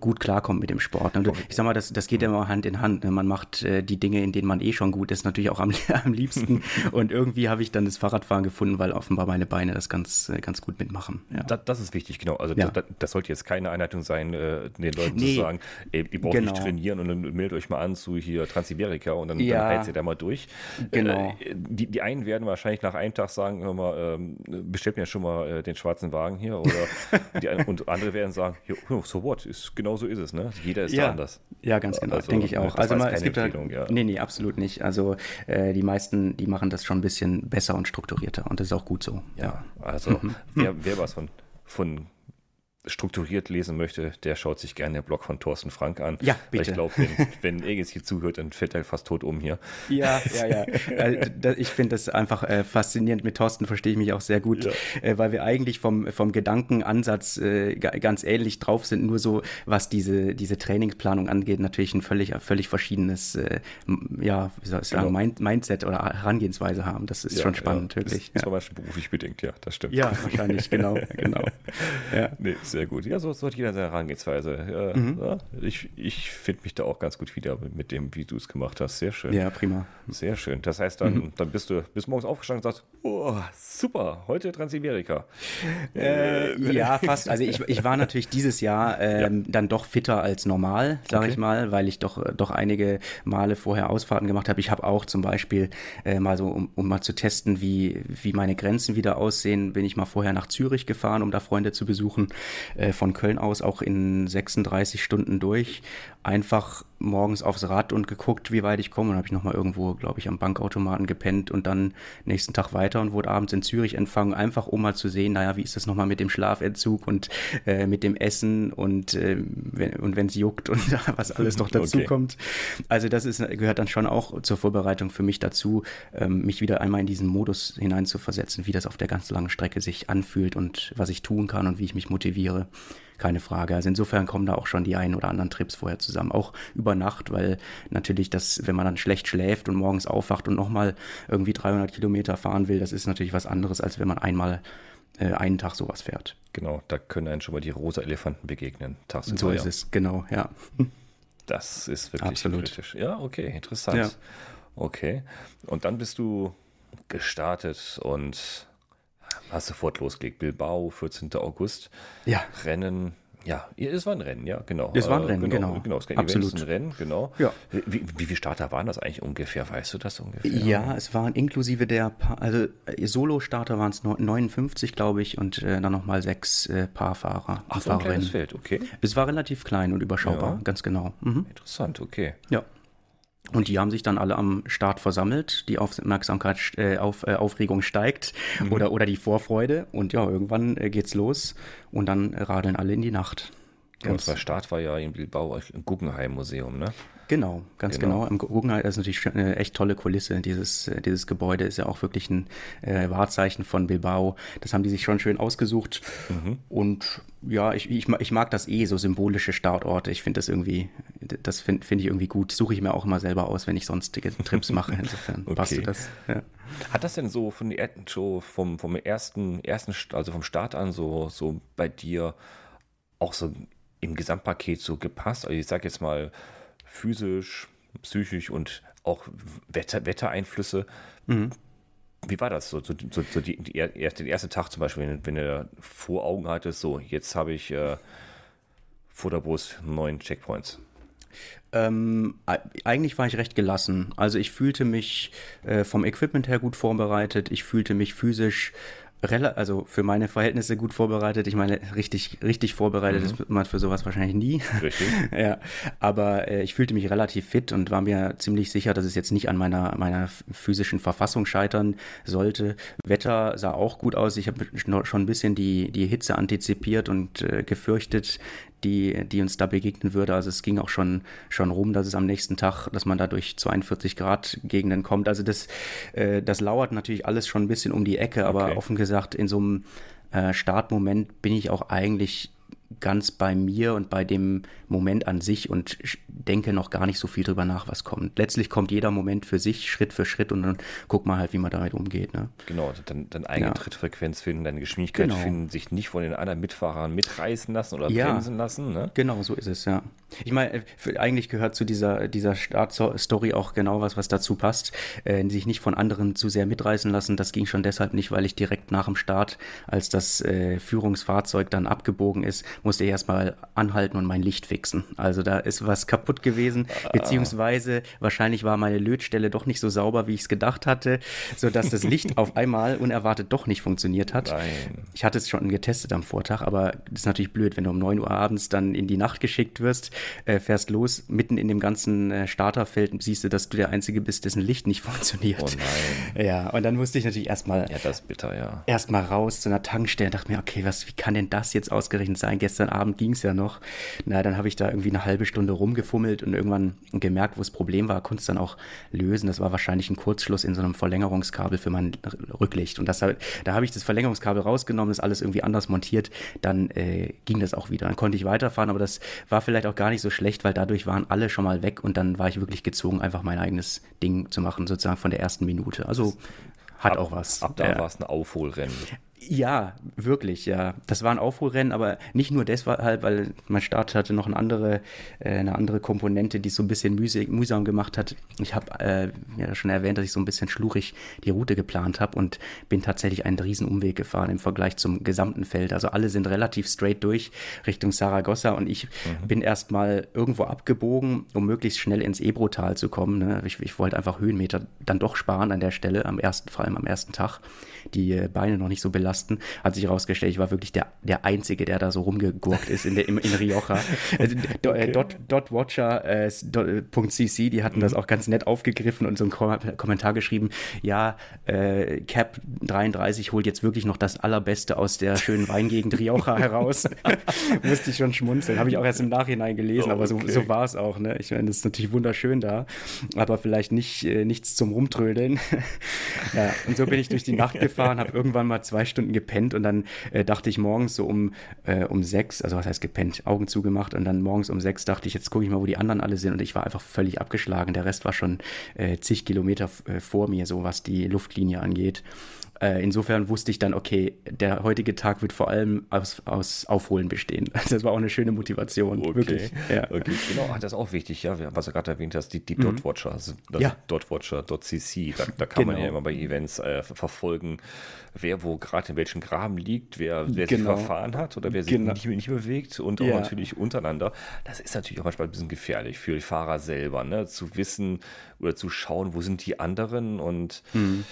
gut klarkommt mit dem Sport. Und ich sag mal, das, das geht ja immer Hand in Hand. Ne? Man macht äh, die Dinge, in denen man eh schon gut ist, natürlich auch am, am liebsten. und irgendwie habe ich dann das Fahrradfahren gefunden, weil offenbar meine Beine das ganz, äh, ganz gut mitmachen. Ja. Das, das, ist wichtig, genau. Also ja. das, das, sollte jetzt keine Einleitung sein, äh, den Leuten nee, zu sagen, ey, ihr braucht genau. nicht trainieren und dann meldet euch mal an zu hier Transiberika und dann, ja. dann heizt ihr da mal durch. Genau. Äh, die, die einen werden wahrscheinlich nach einem Tag sagen, hör mal, ähm, bestellt mir schon mal äh, den schwarzen Wagen hier oder die, und andere werden sagen, so what, ist, genau so ist es, ne? Jeder ist ja. da anders. Ja, ganz genau, also, denke ich auch. Also mal, es gibt halt, ja. nee, nee, absolut nicht. Also äh, die meisten, die machen das schon ein bisschen besser und strukturierter und das ist auch gut so. Ja, ja. also mhm. wer, wer was von, von strukturiert lesen möchte, der schaut sich gerne den Blog von Thorsten Frank an. Ja, bitte. Weil ich glaube, wenn, wenn Egis hier zuhört, dann fällt er fast tot um hier. Ja, ja, ja. Äh, ich finde das einfach äh, faszinierend. Mit Thorsten verstehe ich mich auch sehr gut, ja. äh, weil wir eigentlich vom, vom Gedankenansatz äh, ganz ähnlich drauf sind, nur so, was diese, diese Trainingsplanung angeht, natürlich ein völlig, völlig verschiedenes, äh, ja, wie soll ich sagen, genau. Mind Mindset oder Herangehensweise haben. Das ist ja, schon spannend, ja. wirklich. Das, das war wahrscheinlich beruflich bedingt, ja, das stimmt. Ja, wahrscheinlich, genau, genau. Ja. Nee, sehr gut. Ja, so, so hat jeder seine Herangehensweise. Ja, mhm. ja, ich ich finde mich da auch ganz gut wieder mit dem, wie du es gemacht hast. Sehr schön. Ja, prima. Sehr schön. Das heißt, dann, mhm. dann bist du bis morgens aufgestanden und sagst, oh, super, heute Transiberika. Äh, ja, fast. Also ich, ich war natürlich dieses Jahr ähm, ja. dann doch fitter als normal, sage okay. ich mal, weil ich doch, doch einige Male vorher Ausfahrten gemacht habe. Ich habe auch zum Beispiel äh, mal so, um, um mal zu testen, wie, wie meine Grenzen wieder aussehen, bin ich mal vorher nach Zürich gefahren, um da Freunde zu besuchen. Äh, von Köln aus auch in 36 Stunden durch. Einfach morgens aufs Rad und geguckt, wie weit ich komme. Und habe ich nochmal irgendwo, glaube ich, am Bankautomaten gepennt und dann nächsten Tag weiter und wurde abends in Zürich empfangen, einfach um mal zu sehen, naja, wie ist das nochmal mit dem Schlafentzug und äh, mit dem Essen und, äh, wenn, und wenn es juckt und was alles noch dazu okay. kommt. Also das ist, gehört dann schon auch zur Vorbereitung für mich dazu, ähm, mich wieder einmal in diesen Modus hineinzuversetzen, wie das auf der ganz langen Strecke sich anfühlt und was ich tun kann und wie ich mich motiviere keine Frage. Also insofern kommen da auch schon die einen oder anderen Trips vorher zusammen, auch über Nacht, weil natürlich das, wenn man dann schlecht schläft und morgens aufwacht und nochmal irgendwie 300 Kilometer fahren will, das ist natürlich was anderes, als wenn man einmal äh, einen Tag sowas fährt. Genau, da können einen schon mal die rosa Elefanten begegnen. Tagsüber, so ist ja. es, genau, ja. Das ist wirklich Absolut. kritisch. Ja, okay, interessant. Ja. Okay. Und dann bist du gestartet und hast sofort losgelegt. Bilbao, 14. August. Ja. Rennen. Ja, es war ein Rennen, ja, genau. Es war ein Rennen, genau. Genau, genau es Absolut. ein Rennen, genau. Ja. Wie, wie, viele Starter waren das eigentlich ungefähr? Weißt du das ungefähr? Ja, es waren inklusive der, pa also äh, Solo-Starter waren es 59, glaube ich, und äh, dann nochmal sechs äh, Paarfahrer. Ach, so ein kleines Feld, okay. Es war relativ klein und überschaubar, ja. ganz genau. Mhm. Interessant, okay. Ja. Und die haben sich dann alle am Start versammelt. Die Aufmerksamkeit, äh, auf, äh, Aufregung steigt mhm. oder, oder die Vorfreude. Und ja, irgendwann äh, geht's los und dann radeln alle in die Nacht. Ganz und der Start war ja in Bilbao im Guggenheim Museum, ne? Genau, ganz genau. genau. Im Guggenheim ist natürlich eine echt tolle Kulisse. Dieses, äh, dieses Gebäude ist ja auch wirklich ein äh, Wahrzeichen von Bilbao. Das haben die sich schon schön ausgesucht. Mhm. Und ja, ich, ich, ich, mag das eh, so symbolische Startorte. Ich finde das irgendwie, das finde find ich irgendwie gut. Suche ich mir auch immer selber aus, wenn ich sonstige Trips mache. Insofern okay. passt das. Ja. Hat das denn so von der, so vom, vom ersten, ersten, also vom Start an so, so bei dir auch so im Gesamtpaket so gepasst? Also ich sag jetzt mal, physisch, psychisch und auch Wetter, Wettereinflüsse. Mhm. Wie war das so? so, so, so die, die, erste Tag zum Beispiel, wenn, wenn du vor Augen hattest, so jetzt habe ich äh, vor der Brust neun Checkpoints? Ähm, eigentlich war ich recht gelassen. Also ich fühlte mich äh, vom Equipment her gut vorbereitet. Ich fühlte mich physisch also für meine Verhältnisse gut vorbereitet. Ich meine, richtig, richtig vorbereitet mhm. ist man für sowas wahrscheinlich nie. Richtig. ja, aber äh, ich fühlte mich relativ fit und war mir ziemlich sicher, dass es jetzt nicht an meiner, meiner physischen Verfassung scheitern sollte. Wetter sah auch gut aus. Ich habe schon ein bisschen die, die Hitze antizipiert und äh, gefürchtet, die, die uns da begegnen würde. Also es ging auch schon, schon rum, dass es am nächsten Tag, dass man da durch 42 Grad Gegenden kommt. Also das, äh, das lauert natürlich alles schon ein bisschen um die Ecke, aber okay. offen gesagt, in so einem äh, Startmoment bin ich auch eigentlich ganz bei mir und bei dem Moment an sich und denke noch gar nicht so viel drüber nach, was kommt. Letztlich kommt jeder Moment für sich, Schritt für Schritt und dann guckt man halt, wie man damit umgeht. Ne? Genau, dann, dann eigene ja. Trittfrequenz finden, deine Geschwindigkeit genau. finden, sich nicht von den anderen Mitfahrern mitreißen lassen oder ja, bremsen lassen. Ne? Genau, so ist es, ja. Ich meine, äh, eigentlich gehört zu dieser, dieser Startstory auch genau was, was dazu passt. Äh, sich nicht von anderen zu sehr mitreißen lassen. Das ging schon deshalb nicht, weil ich direkt nach dem Start, als das äh, Führungsfahrzeug dann abgebogen ist, musste ich erstmal anhalten und mein Licht fixen. Also da ist was kaputt gewesen, beziehungsweise wahrscheinlich war meine Lötstelle doch nicht so sauber, wie ich es gedacht hatte, sodass das Licht auf einmal unerwartet doch nicht funktioniert hat. Nein. Ich hatte es schon getestet am Vortag, aber das ist natürlich blöd, wenn du um 9 Uhr abends dann in die Nacht geschickt wirst, äh, fährst los, mitten in dem ganzen äh, Starterfeld siehst du, dass du der Einzige bist, dessen Licht nicht funktioniert. Oh nein. Ja, und dann musste ich natürlich erstmal ja, das bitter, ja. erstmal raus zu einer Tankstelle und dachte mir, okay, was, wie kann denn das jetzt ausgerechnet sein? Gestern Abend ging es ja noch. Na, dann habe ich da irgendwie eine halbe Stunde rumgefummelt und irgendwann gemerkt, wo das Problem war, konnte es dann auch lösen. Das war wahrscheinlich ein Kurzschluss in so einem Verlängerungskabel für mein Rücklicht. Und das, da habe ich das Verlängerungskabel rausgenommen, das alles irgendwie anders montiert. Dann äh, ging das auch wieder. Dann konnte ich weiterfahren, aber das war vielleicht auch gar nicht so schlecht, weil dadurch waren alle schon mal weg und dann war ich wirklich gezwungen, einfach mein eigenes Ding zu machen, sozusagen von der ersten Minute. Also hat ab, auch was. Ab da ja. war es ein Aufholrennen. Ja, wirklich, ja. Das war ein Aufholrennen, aber nicht nur deshalb, weil mein Start hatte noch eine andere, äh, eine andere Komponente, die es so ein bisschen mühsam, gemacht hat. Ich habe äh, ja schon erwähnt, dass ich so ein bisschen schlurig die Route geplant habe und bin tatsächlich einen riesen Umweg gefahren im Vergleich zum gesamten Feld. Also alle sind relativ straight durch Richtung Saragossa und ich mhm. bin erstmal irgendwo abgebogen, um möglichst schnell ins Ebrotal zu kommen. Ne? Ich, ich wollte einfach Höhenmeter dann doch sparen an der Stelle, am ersten, vor allem am ersten Tag, die äh, Beine noch nicht so belasten Tasten. Hat sich herausgestellt, ich war wirklich der, der Einzige, der da so rumgegurkt ist in, der, in, in Rioja. Äh, okay. Dot, dotwatcher.cc, äh, die hatten das auch ganz nett aufgegriffen und so einen Kom Kommentar geschrieben, ja, äh, Cap 33 holt jetzt wirklich noch das Allerbeste aus der schönen Weingegend Rioja heraus. Musste ich schon schmunzeln. Habe ich auch erst im Nachhinein gelesen, oh, aber so, so war es auch. Ne? Ich meine, das ist natürlich wunderschön da, aber vielleicht nicht, äh, nichts zum Rumtrödeln. ja, und so bin ich durch die Nacht gefahren, habe irgendwann mal zwei Stunden Stunden gepennt und dann äh, dachte ich morgens so um, äh, um sechs, also was heißt gepennt, Augen zugemacht und dann morgens um sechs dachte ich, jetzt gucke ich mal, wo die anderen alle sind und ich war einfach völlig abgeschlagen. Der Rest war schon äh, zig Kilometer äh, vor mir, so was die Luftlinie angeht. Äh, insofern wusste ich dann, okay, der heutige Tag wird vor allem aus, aus Aufholen bestehen. Das war auch eine schöne Motivation. Okay. Wirklich. Ja. okay. Genau, das ist auch wichtig, ja, was du gerade erwähnt hast, die, die mhm. Dotwatcher, also ja. Dotwatcher.cc, da, da kann genau. man ja immer bei Events äh, verfolgen, wer wo gerade in welchem Graben liegt, wer, wer genau. sich verfahren hat oder wer sich genau. nicht, nicht bewegt und auch ja. natürlich untereinander. Das ist natürlich auch manchmal ein bisschen gefährlich für die Fahrer selber, ne? zu wissen oder zu schauen, wo sind die anderen und mhm.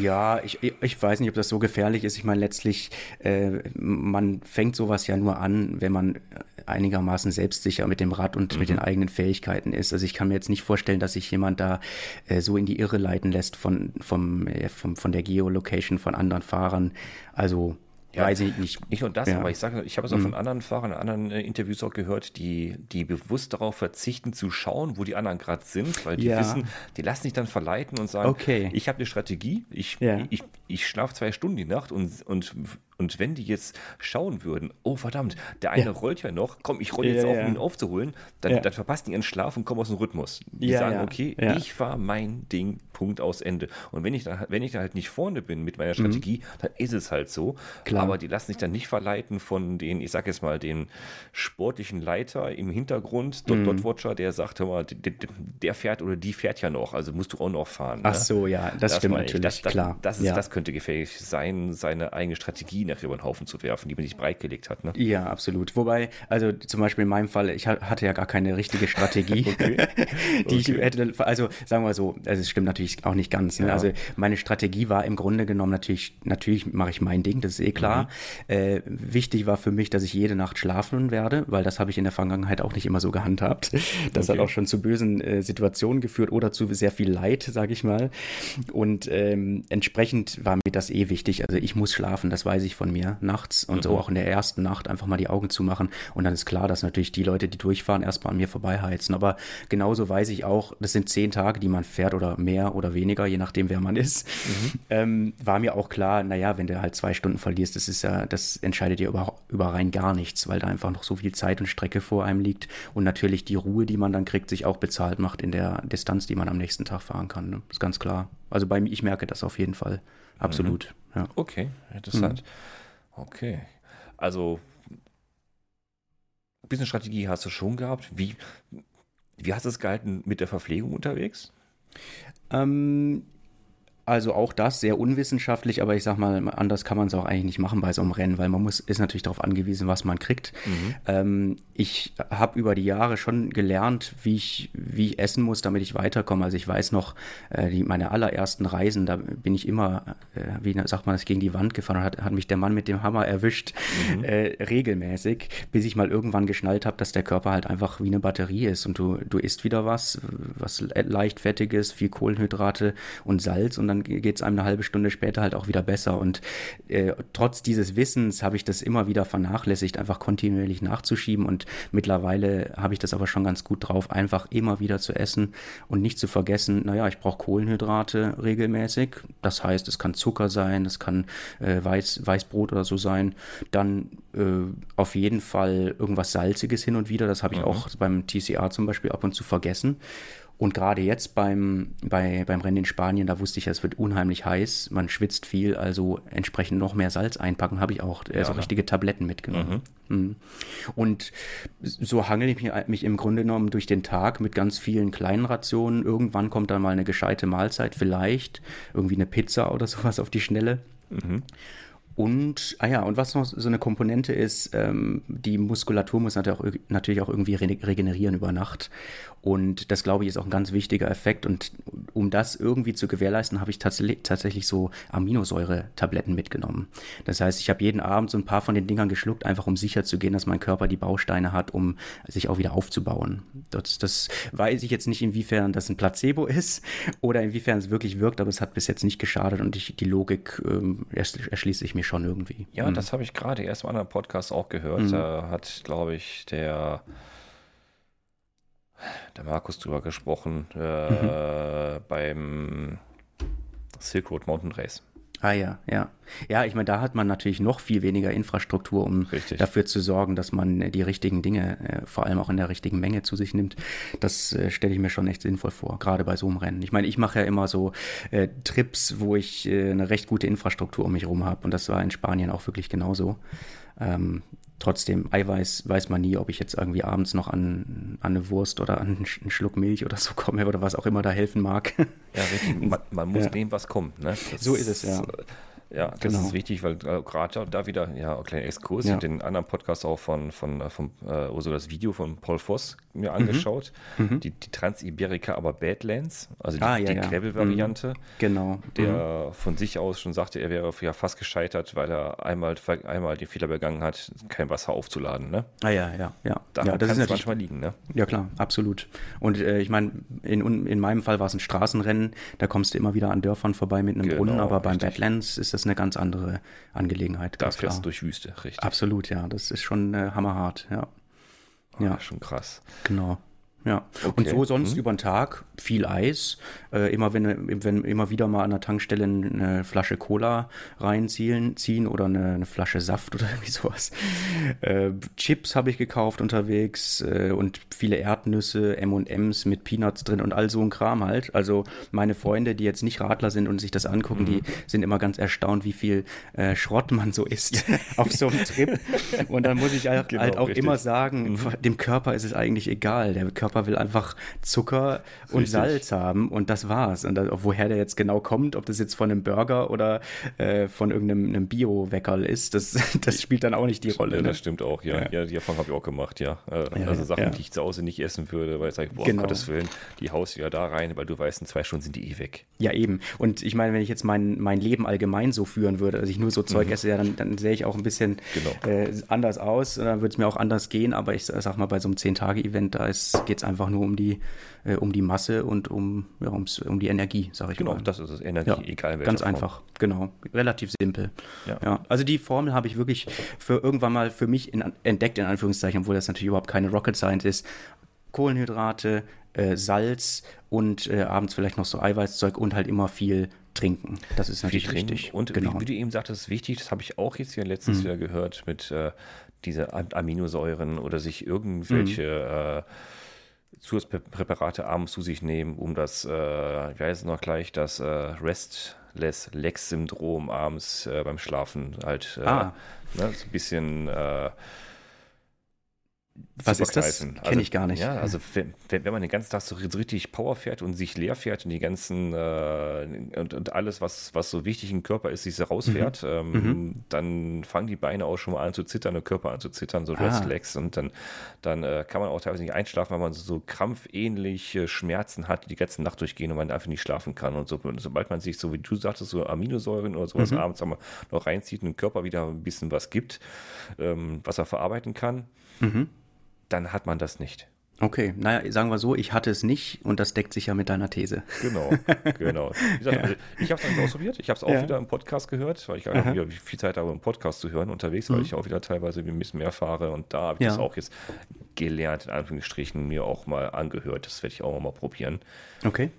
Ja, ich, ich weiß nicht, ob das so gefährlich ist. Ich meine, letztlich, äh, man fängt sowas ja nur an, wenn man einigermaßen selbstsicher mit dem Rad und mhm. mit den mhm. eigenen Fähigkeiten ist. Also ich kann mir jetzt nicht vorstellen, dass sich jemand da äh, so in die Irre leiten lässt von, vom, äh, vom, von der Geolocation von anderen Fahrern. Also ja, weiß ich nicht. Nicht nur das, ja. aber ich sage, ich habe es auch mhm. von anderen Fahrern, in anderen äh, Interviews auch gehört, die, die bewusst darauf verzichten zu schauen, wo die anderen gerade sind, weil die ja. wissen, die lassen sich dann verleiten und sagen, okay. ich habe eine Strategie, ich, ich, ich, ich schlafe zwei Stunden die Nacht und, und und wenn die jetzt schauen würden, oh verdammt, der eine ja. rollt ja noch, komm, ich roll jetzt ja, auf, um ihn aufzuholen, dann, ja. dann verpassen die ihren Schlaf und kommen aus dem Rhythmus. Die sagen, okay, ich fahre mein Ding, Punkt aus Ende. Und wenn ich da, wenn ich da halt nicht vorne bin mit meiner mhm. Strategie, mhm. dann ist es halt so. Klar. Aber die lassen sich dann nicht verleiten von den, ich sag jetzt mal, den sportlichen Leiter im Hintergrund, Dot, mhm. Dot Watcher, der sagt, hör mal, der, der, fährt oder die fährt ja noch, also musst du auch noch fahren. Ach ne? so, ja, das, das stimmt natürlich, das, das, klar. Das, ist, das könnte gefährlich sein, seine eigene Strategie Strategie nachher über den Haufen zu werfen, die man sich breitgelegt hat. Ne? Ja, absolut. Wobei, also zum Beispiel in meinem Fall, ich hatte ja gar keine richtige Strategie, okay. die okay. ich hätte, also sagen wir so, also es stimmt natürlich auch nicht ganz. Ne? Ja. Also meine Strategie war im Grunde genommen natürlich, natürlich mache ich mein Ding, das ist eh klar. Mhm. Äh, wichtig war für mich, dass ich jede Nacht schlafen werde, weil das habe ich in der Vergangenheit auch nicht immer so gehandhabt. Das okay. hat auch schon zu bösen äh, Situationen geführt oder zu sehr viel Leid, sage ich mal. Und ähm, entsprechend war mir das eh wichtig. Also ich muss schlafen, das weiß ich von mir nachts und mhm. so auch in der ersten Nacht einfach mal die Augen zu machen. Und dann ist klar, dass natürlich die Leute, die durchfahren, erstmal an mir vorbeiheizen. Aber genauso weiß ich auch, das sind zehn Tage, die man fährt oder mehr oder weniger, je nachdem, wer man ist. Mhm. Ähm, war mir auch klar, naja, wenn du halt zwei Stunden verlierst, das ist ja, das entscheidet dir über, über rein gar nichts, weil da einfach noch so viel Zeit und Strecke vor einem liegt und natürlich die Ruhe, die man dann kriegt, sich auch bezahlt macht in der Distanz, die man am nächsten Tag fahren kann. Ne? Ist ganz klar. Also bei mir, ich merke das auf jeden Fall. Absolut. Mhm. Ja. Okay, interessant. Mhm. Okay. Also ein bisschen Strategie hast du schon gehabt. Wie, wie hast du es gehalten mit der Verpflegung unterwegs? Ähm, also auch das sehr unwissenschaftlich, aber ich sag mal, anders kann man es auch eigentlich nicht machen bei so einem Rennen, weil man muss, ist natürlich darauf angewiesen, was man kriegt. Mhm. Ähm, ich habe über die Jahre schon gelernt, wie ich, wie ich essen muss, damit ich weiterkomme. Also ich weiß noch, äh, die, meine allerersten Reisen, da bin ich immer, äh, wie sagt man das, gegen die Wand gefahren und hat, hat mich der Mann mit dem Hammer erwischt, mhm. äh, regelmäßig, bis ich mal irgendwann geschnallt habe, dass der Körper halt einfach wie eine Batterie ist und du, du isst wieder was, was leichtfettiges, viel Kohlenhydrate und Salz und dann dann geht es einem eine halbe Stunde später halt auch wieder besser. Und äh, trotz dieses Wissens habe ich das immer wieder vernachlässigt, einfach kontinuierlich nachzuschieben. Und mittlerweile habe ich das aber schon ganz gut drauf, einfach immer wieder zu essen und nicht zu vergessen, naja, ich brauche Kohlenhydrate regelmäßig. Das heißt, es kann Zucker sein, es kann äh, Weiß, Weißbrot oder so sein. Dann äh, auf jeden Fall irgendwas Salziges hin und wieder. Das habe ich mhm. auch beim TCA zum Beispiel ab und zu vergessen. Und gerade jetzt beim, bei, beim Rennen in Spanien, da wusste ich, es wird unheimlich heiß, man schwitzt viel, also entsprechend noch mehr Salz einpacken, habe ich auch äh, so richtige Tabletten mitgenommen. Mhm. Mhm. Und so hangel ich mich, mich, im Grunde genommen durch den Tag mit ganz vielen kleinen Rationen. Irgendwann kommt dann mal eine gescheite Mahlzeit, vielleicht irgendwie eine Pizza oder sowas auf die Schnelle. Mhm. Und, ah ja, und was noch so eine Komponente ist, ähm, die Muskulatur muss natürlich auch irgendwie regenerieren über Nacht. Und das, glaube ich, ist auch ein ganz wichtiger Effekt. Und um das irgendwie zu gewährleisten, habe ich tatsächlich, tatsächlich so Aminosäure-Tabletten mitgenommen. Das heißt, ich habe jeden Abend so ein paar von den Dingern geschluckt, einfach um sicher zu gehen, dass mein Körper die Bausteine hat, um sich auch wieder aufzubauen. Das, das weiß ich jetzt nicht, inwiefern das ein Placebo ist oder inwiefern es wirklich wirkt, aber es hat bis jetzt nicht geschadet und ich, die Logik ähm, erschließe ich mir schon irgendwie. Ja, mhm. das habe ich gerade erst mal in einem Podcast auch gehört. Mhm. Da hat, glaube ich, der der Markus drüber gesprochen, äh, mhm. beim Silk Road Mountain Race. Ah ja, ja. Ja, ich meine, da hat man natürlich noch viel weniger Infrastruktur, um Richtig. dafür zu sorgen, dass man die richtigen Dinge, äh, vor allem auch in der richtigen Menge zu sich nimmt. Das äh, stelle ich mir schon echt sinnvoll vor, gerade bei so einem Rennen. Ich meine, ich mache ja immer so äh, Trips, wo ich äh, eine recht gute Infrastruktur um mich herum habe und das war in Spanien auch wirklich genauso. Ähm, trotzdem, Eiweiß weiß man nie, ob ich jetzt irgendwie abends noch an, an eine Wurst oder an einen Schluck Milch oder so komme oder was auch immer da helfen mag. Ja, richtig. Man, man muss ja. nehmen, was kommt. Ne? so ist es, ja. Ja, das genau. ist wichtig, weil äh, gerade da wieder, ja, ein kleiner Exkurs, ja. den anderen Podcast auch von, von, von äh, also das Video von Paul Voss mir mhm. angeschaut. Mhm. Die, die Trans-Iberica, aber Badlands, also die, ah, ja, die ja. Gravel-Variante. Mhm. Genau. Der mhm. von sich aus schon sagte, er wäre ja fast gescheitert, weil er einmal, einmal den Fehler begangen hat, kein Wasser aufzuladen. Ne? Ah ja, ja, ja. Da ja, das kann es manchmal liegen, ne? Ja, klar, absolut. Und äh, ich meine, in, in meinem Fall war es ein Straßenrennen, da kommst du immer wieder an Dörfern vorbei mit einem genau, Brunnen, aber beim richtig. Badlands ist das eine ganz andere Angelegenheit. Da fährst du durch Wüste, richtig. Absolut, ja. Das ist schon äh, hammerhart, ja. Oh, ja. Schon krass. Genau. Ja, okay. und so sonst hm. über den Tag viel Eis. Äh, immer wenn, wenn immer wieder mal an der Tankstelle eine Flasche Cola reinziehen ziehen oder eine, eine Flasche Saft oder irgendwie sowas. Äh, Chips habe ich gekauft unterwegs äh, und viele Erdnüsse, M&M's mit Peanuts drin und all so ein Kram halt. Also meine Freunde, die jetzt nicht Radler sind und sich das angucken, mhm. die sind immer ganz erstaunt, wie viel äh, Schrott man so isst auf so einem Trip. Und dann muss ich halt, genau, halt auch richtig. immer sagen, mhm. dem Körper ist es eigentlich egal. Der Körper Körper will einfach Zucker und Richtig. Salz haben und das war's. Und woher der jetzt genau kommt, ob das jetzt von einem Burger oder äh, von irgendeinem Bio-Weckerl ist, das, das spielt dann auch nicht die Rolle. Ja, ne? Das stimmt auch, ja. ja. ja die Erfahrung habe ich auch gemacht, ja. Äh, ja also Sachen, die ich zu Hause nicht essen würde, weil ich sage, boah, genau. Gottes Willen, die haust du ja da rein, weil du weißt, in zwei Stunden sind die eh weg. Ja, eben. Und ich meine, wenn ich jetzt mein, mein Leben allgemein so führen würde, also ich nur so Zeug mhm. esse, ja, dann, dann sähe ich auch ein bisschen genau. äh, anders aus und dann würde es mir auch anders gehen, aber ich sag mal, bei so einem 10-Tage-Event, da geht es es einfach nur um die, äh, um die Masse und um, ja, ums, um die Energie, sage ich genau, mal. Genau, das ist es, Energie, ja, egal welche Ganz Form. einfach, genau. Relativ simpel. Ja. ja. Also die Formel habe ich wirklich für irgendwann mal für mich in, entdeckt, in Anführungszeichen, obwohl das natürlich überhaupt keine Rocket Science ist. Kohlenhydrate, äh, Salz und äh, abends vielleicht noch so Eiweißzeug und halt immer viel trinken. Das ist natürlich viel wichtig. Und genau. wie, wie, du eben sagtest, ist wichtig, das habe ich auch jetzt hier letztens mhm. wieder gehört mit äh, diese Aminosäuren oder sich irgendwelche mhm. Zusatzpräparate abends zu sich nehmen, um das, äh, ich weiß noch gleich, das äh, Restless Legs Syndrom abends äh, beim Schlafen halt äh, ah. ne, so ein bisschen äh, was ist das? Kenne also, ich gar nicht. Ja, also wenn, wenn man den ganzen Tag so richtig Power fährt und sich leer fährt und die ganzen äh, und, und, alles, was, was so wichtig im Körper ist, sich so rausfährt, mhm. Ähm, mhm. dann fangen die Beine auch schon mal an zu zittern, der Körper an zu zittern, so ah. Restlegs und dann, dann äh, kann man auch teilweise nicht einschlafen, weil man so, so krampfähnliche Schmerzen hat, die die ganze Nacht durchgehen und man einfach nicht schlafen kann und so. Und sobald man sich so, wie du sagtest, so Aminosäuren oder sowas mhm. abends noch reinzieht und dem Körper wieder ein bisschen was gibt, ähm, was er verarbeiten kann, mhm dann hat man das nicht. Okay, naja, sagen wir so, ich hatte es nicht und das deckt sich ja mit deiner These. Genau, genau. Gesagt, ja. also ich habe es nicht ausprobiert, ich habe es auch ja. wieder im Podcast gehört, weil ich auch wieder viel Zeit habe, im Podcast zu hören unterwegs, weil mhm. ich auch wieder teilweise ein bisschen mehr fahre und da habe ich ja. das auch jetzt gelernt, in Anführungsstrichen, mir auch mal angehört. Das werde ich auch mal probieren. Okay.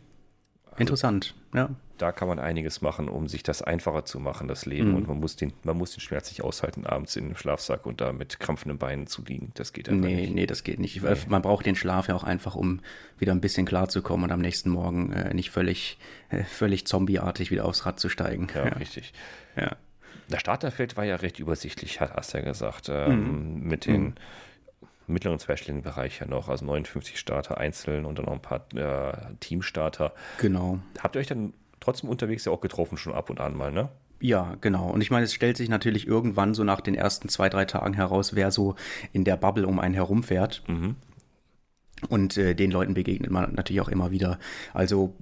Also, Interessant, ja da kann man einiges machen, um sich das einfacher zu machen, das Leben. Mhm. Und man muss, den, man muss den Schmerz nicht aushalten, abends in dem Schlafsack und da mit krampfenden Beinen zu liegen. Das geht einfach nee, nicht. Nee, das geht nicht. Nee. Man braucht den Schlaf ja auch einfach, um wieder ein bisschen klarzukommen und am nächsten Morgen äh, nicht völlig, äh, völlig zombieartig wieder aufs Rad zu steigen. Ja, ja. richtig. Ja. Das Starterfeld war ja recht übersichtlich, hast du ja gesagt. Ähm, mhm. Mit den mhm mittleren zweistelligen Bereich ja noch, also 59 Starter einzeln und dann noch ein paar äh, Teamstarter. Genau. Habt ihr euch dann trotzdem unterwegs ja auch getroffen, schon ab und an mal, ne? Ja, genau. Und ich meine, es stellt sich natürlich irgendwann so nach den ersten zwei, drei Tagen heraus, wer so in der Bubble um einen herumfährt. Mhm. Und äh, den Leuten begegnet man natürlich auch immer wieder. Also,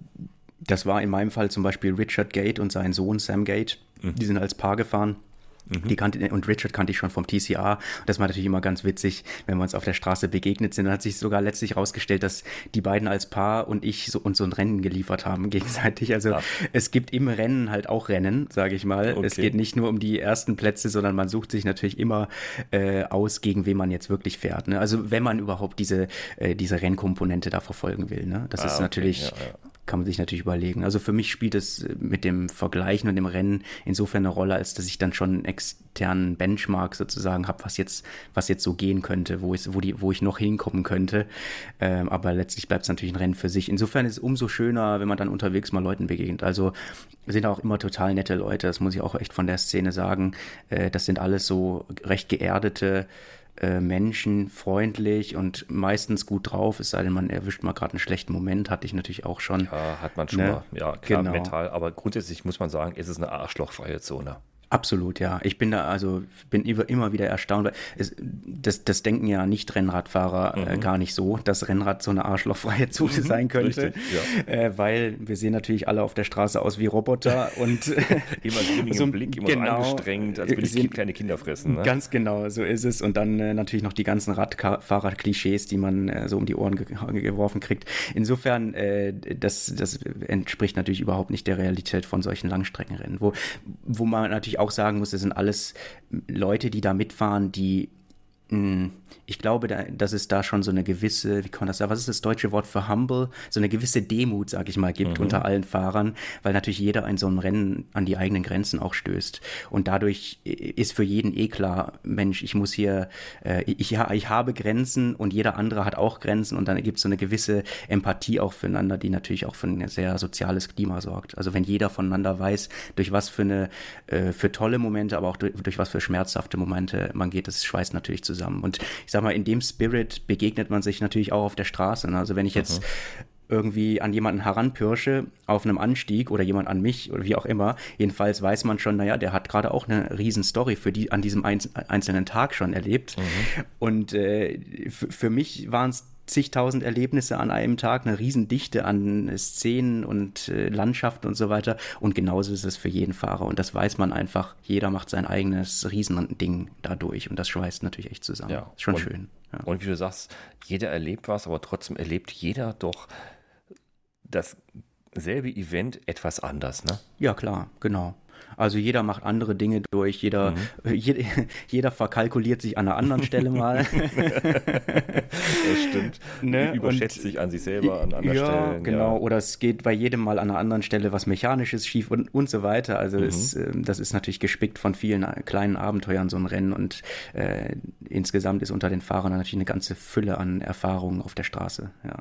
das war in meinem Fall zum Beispiel Richard Gate und sein Sohn Sam Gate. Mhm. Die sind als Paar gefahren. Mhm. Die kannte, und Richard kannte ich schon vom TCA. Das war natürlich immer ganz witzig, wenn wir uns auf der Straße begegnet sind. Dann hat sich sogar letztlich herausgestellt, dass die beiden als Paar und ich so, uns so ein Rennen geliefert haben gegenseitig. Also ja. es gibt im Rennen halt auch Rennen, sage ich mal. Okay. Es geht nicht nur um die ersten Plätze, sondern man sucht sich natürlich immer äh, aus, gegen wen man jetzt wirklich fährt. Ne? Also wenn man überhaupt diese, äh, diese Rennkomponente da verfolgen will. Ne? Das ah, ist okay. natürlich ja, ja kann man sich natürlich überlegen. Also für mich spielt es mit dem Vergleichen und dem Rennen insofern eine Rolle, als dass ich dann schon einen externen Benchmark sozusagen habe, was jetzt, was jetzt so gehen könnte, wo, es, wo, die, wo ich noch hinkommen könnte. Ähm, aber letztlich bleibt es natürlich ein Rennen für sich. Insofern ist es umso schöner, wenn man dann unterwegs mal Leuten begegnet. Also sind auch immer total nette Leute, das muss ich auch echt von der Szene sagen. Äh, das sind alles so recht geerdete, äh, Menschen freundlich und meistens gut drauf, es sei denn, man erwischt mal gerade einen schlechten Moment, hatte ich natürlich auch schon. Ja, hat man schon ne? mal, ja, klar, genau. mental, aber grundsätzlich muss man sagen, es ist eine arschlochfreie Zone. Absolut, ja. Ich bin da, also bin immer wieder erstaunt, weil es, das, das denken ja Nicht-Rennradfahrer äh, mhm. äh, gar nicht so, dass Rennrad so eine arschlochfreie Zone mhm, sein könnte. Richtig, ja. äh, weil wir sehen natürlich alle auf der Straße aus wie Roboter und immer so ein Blick, immer genau, so angestrengt, als würde ich kleine Kinder fressen. Ne? Ganz genau, so ist es. Und dann äh, natürlich noch die ganzen Radfahrer-Klischees, die man äh, so um die Ohren ge geworfen kriegt. Insofern, äh, das, das entspricht natürlich überhaupt nicht der Realität von solchen Langstreckenrennen, wo, wo man natürlich auch auch sagen muss, das sind alles Leute, die da mitfahren, die hm, ich glaube, da, dass es da schon so eine gewisse, wie kann man das sagen, was ist das deutsche Wort für humble, so eine gewisse Demut, sag ich mal, gibt mhm. unter allen Fahrern, weil natürlich jeder in so einem Rennen an die eigenen Grenzen auch stößt. Und dadurch ist für jeden eh klar, Mensch, ich muss hier, äh, ich, ich habe Grenzen und jeder andere hat auch Grenzen und dann gibt es so eine gewisse Empathie auch füreinander, die natürlich auch für ein sehr soziales Klima sorgt. Also wenn jeder voneinander weiß, durch was für eine, äh, für tolle Momente, aber auch durch, durch was für schmerzhafte Momente man geht, das schweißt natürlich zusammen. Und ich sag mal, in dem Spirit begegnet man sich natürlich auch auf der Straße. Ne? Also wenn ich jetzt mhm. irgendwie an jemanden heranpirsche auf einem Anstieg oder jemand an mich oder wie auch immer, jedenfalls weiß man schon, naja, der hat gerade auch eine riesen Story für die an diesem einzelnen Tag schon erlebt. Mhm. Und äh, für mich waren es zigtausend Erlebnisse an einem Tag, eine Riesendichte an Szenen und äh, Landschaften und so weiter. Und genauso ist es für jeden Fahrer. Und das weiß man einfach. Jeder macht sein eigenes Riesending dadurch. Und das schweißt natürlich echt zusammen. Ja. Ist schon und, schön. Ja. Und wie du sagst, jeder erlebt was, aber trotzdem erlebt jeder doch dasselbe Event etwas anders, ne? Ja, klar, genau. Also jeder macht andere Dinge durch, jeder, mhm. jeder, jeder verkalkuliert sich an einer anderen Stelle mal. das stimmt. Ne? Überschätzt und, sich an sich selber an anderen ja, Stellen. Genau, ja. oder es geht bei jedem Mal an einer anderen Stelle was Mechanisches schief und, und so weiter. Also mhm. es, ähm, das ist natürlich gespickt von vielen kleinen Abenteuern, so ein Rennen. Und äh, insgesamt ist unter den Fahrern natürlich eine ganze Fülle an Erfahrungen auf der Straße. Ja.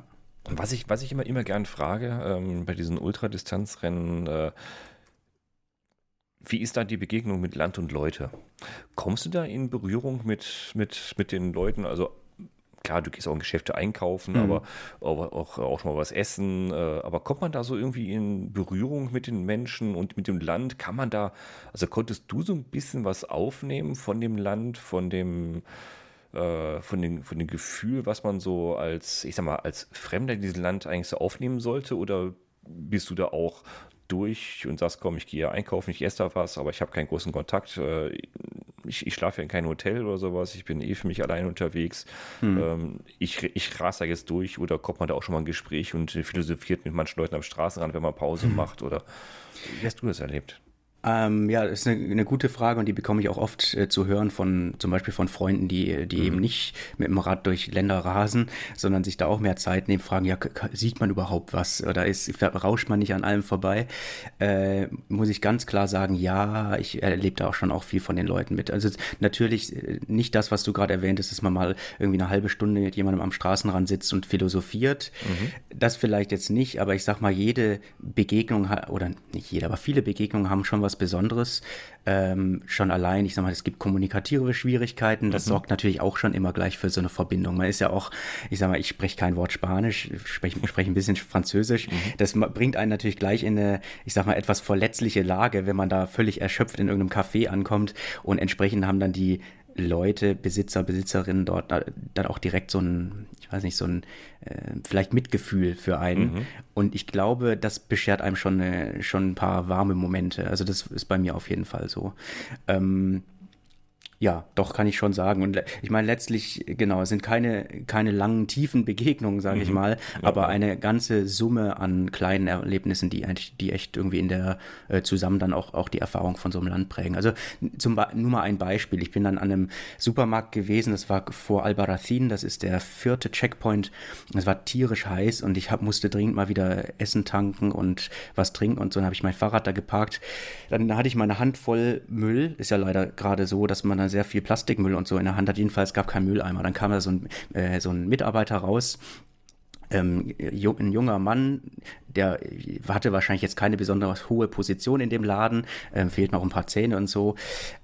Was ich, was ich immer, immer gern frage ähm, bei diesen Ultradistanzrennen, äh, wie ist da die Begegnung mit Land und Leute? Kommst du da in Berührung mit, mit, mit den Leuten? Also klar, du gehst auch in Geschäfte einkaufen, mhm. aber, aber auch, auch schon mal was essen. Äh, aber kommt man da so irgendwie in Berührung mit den Menschen und mit dem Land? Kann man da, also konntest du so ein bisschen was aufnehmen von dem Land, von dem, äh, von, dem, von dem Gefühl, was man so als, ich sag mal, als Fremder in diesem Land eigentlich so aufnehmen sollte? Oder bist du da auch durch und sagst, komm, ich gehe einkaufen, ich esse da was, aber ich habe keinen großen Kontakt. Äh, ich, ich schlafe ja in keinem Hotel oder sowas, ich bin eh für mich allein unterwegs. Hm. Ich, ich rase da jetzt durch oder kommt man da auch schon mal ein Gespräch und philosophiert mit manchen Leuten am Straßenrand, wenn man Pause hm. macht oder wie hast du das erlebt? Ähm, ja, das ist eine, eine, gute Frage und die bekomme ich auch oft äh, zu hören von zum Beispiel von Freunden, die, die mhm. eben nicht mit dem Rad durch Länder rasen, sondern sich da auch mehr Zeit nehmen, fragen, ja, sieht man überhaupt was oder ist, rauscht man nicht an allem vorbei? Äh, muss ich ganz klar sagen, ja, ich erlebe da auch schon auch viel von den Leuten mit. Also natürlich äh, nicht das, was du gerade erwähnt hast, dass man mal irgendwie eine halbe Stunde mit jemandem am Straßenrand sitzt und philosophiert. Mhm. Das vielleicht jetzt nicht, aber ich sag mal, jede Begegnung oder nicht jede, aber viele Begegnungen haben schon was was Besonderes. Ähm, schon allein, ich sag mal, es gibt kommunikative Schwierigkeiten. Das mhm. sorgt natürlich auch schon immer gleich für so eine Verbindung. Man ist ja auch, ich sag mal, ich spreche kein Wort Spanisch, spreche sprech ein bisschen Französisch. Mhm. Das bringt einen natürlich gleich in eine, ich sag mal, etwas verletzliche Lage, wenn man da völlig erschöpft in irgendeinem Café ankommt und entsprechend haben dann die Leute, Besitzer, Besitzerinnen dort dann auch direkt so ein, weiß nicht, so ein äh, vielleicht Mitgefühl für einen. Mhm. Und ich glaube, das beschert einem schon, eine, schon ein paar warme Momente. Also das ist bei mir auf jeden Fall so. Ähm, ja, doch kann ich schon sagen. Und ich meine, letztlich, genau, es sind keine, keine langen, tiefen Begegnungen, sage mhm. ich mal, ja. aber eine ganze Summe an kleinen Erlebnissen, die, die echt irgendwie in der, äh, zusammen dann auch, auch die Erfahrung von so einem Land prägen. Also zum, nur mal ein Beispiel. Ich bin dann an einem Supermarkt gewesen, das war vor Albarracin, das ist der vierte Checkpoint. Es war tierisch heiß und ich hab, musste dringend mal wieder Essen tanken und was trinken und so. Dann habe ich mein Fahrrad da geparkt. Dann hatte ich meine Hand voll Müll. Ist ja leider gerade so, dass man dann sehr viel Plastikmüll und so in der Hand hat. Jedenfalls gab kein Mülleimer. Dann kam da so ein, äh, so ein Mitarbeiter raus, ähm, ein junger Mann, der hatte wahrscheinlich jetzt keine besonders hohe Position in dem Laden, äh, fehlt noch ein paar Zähne und so.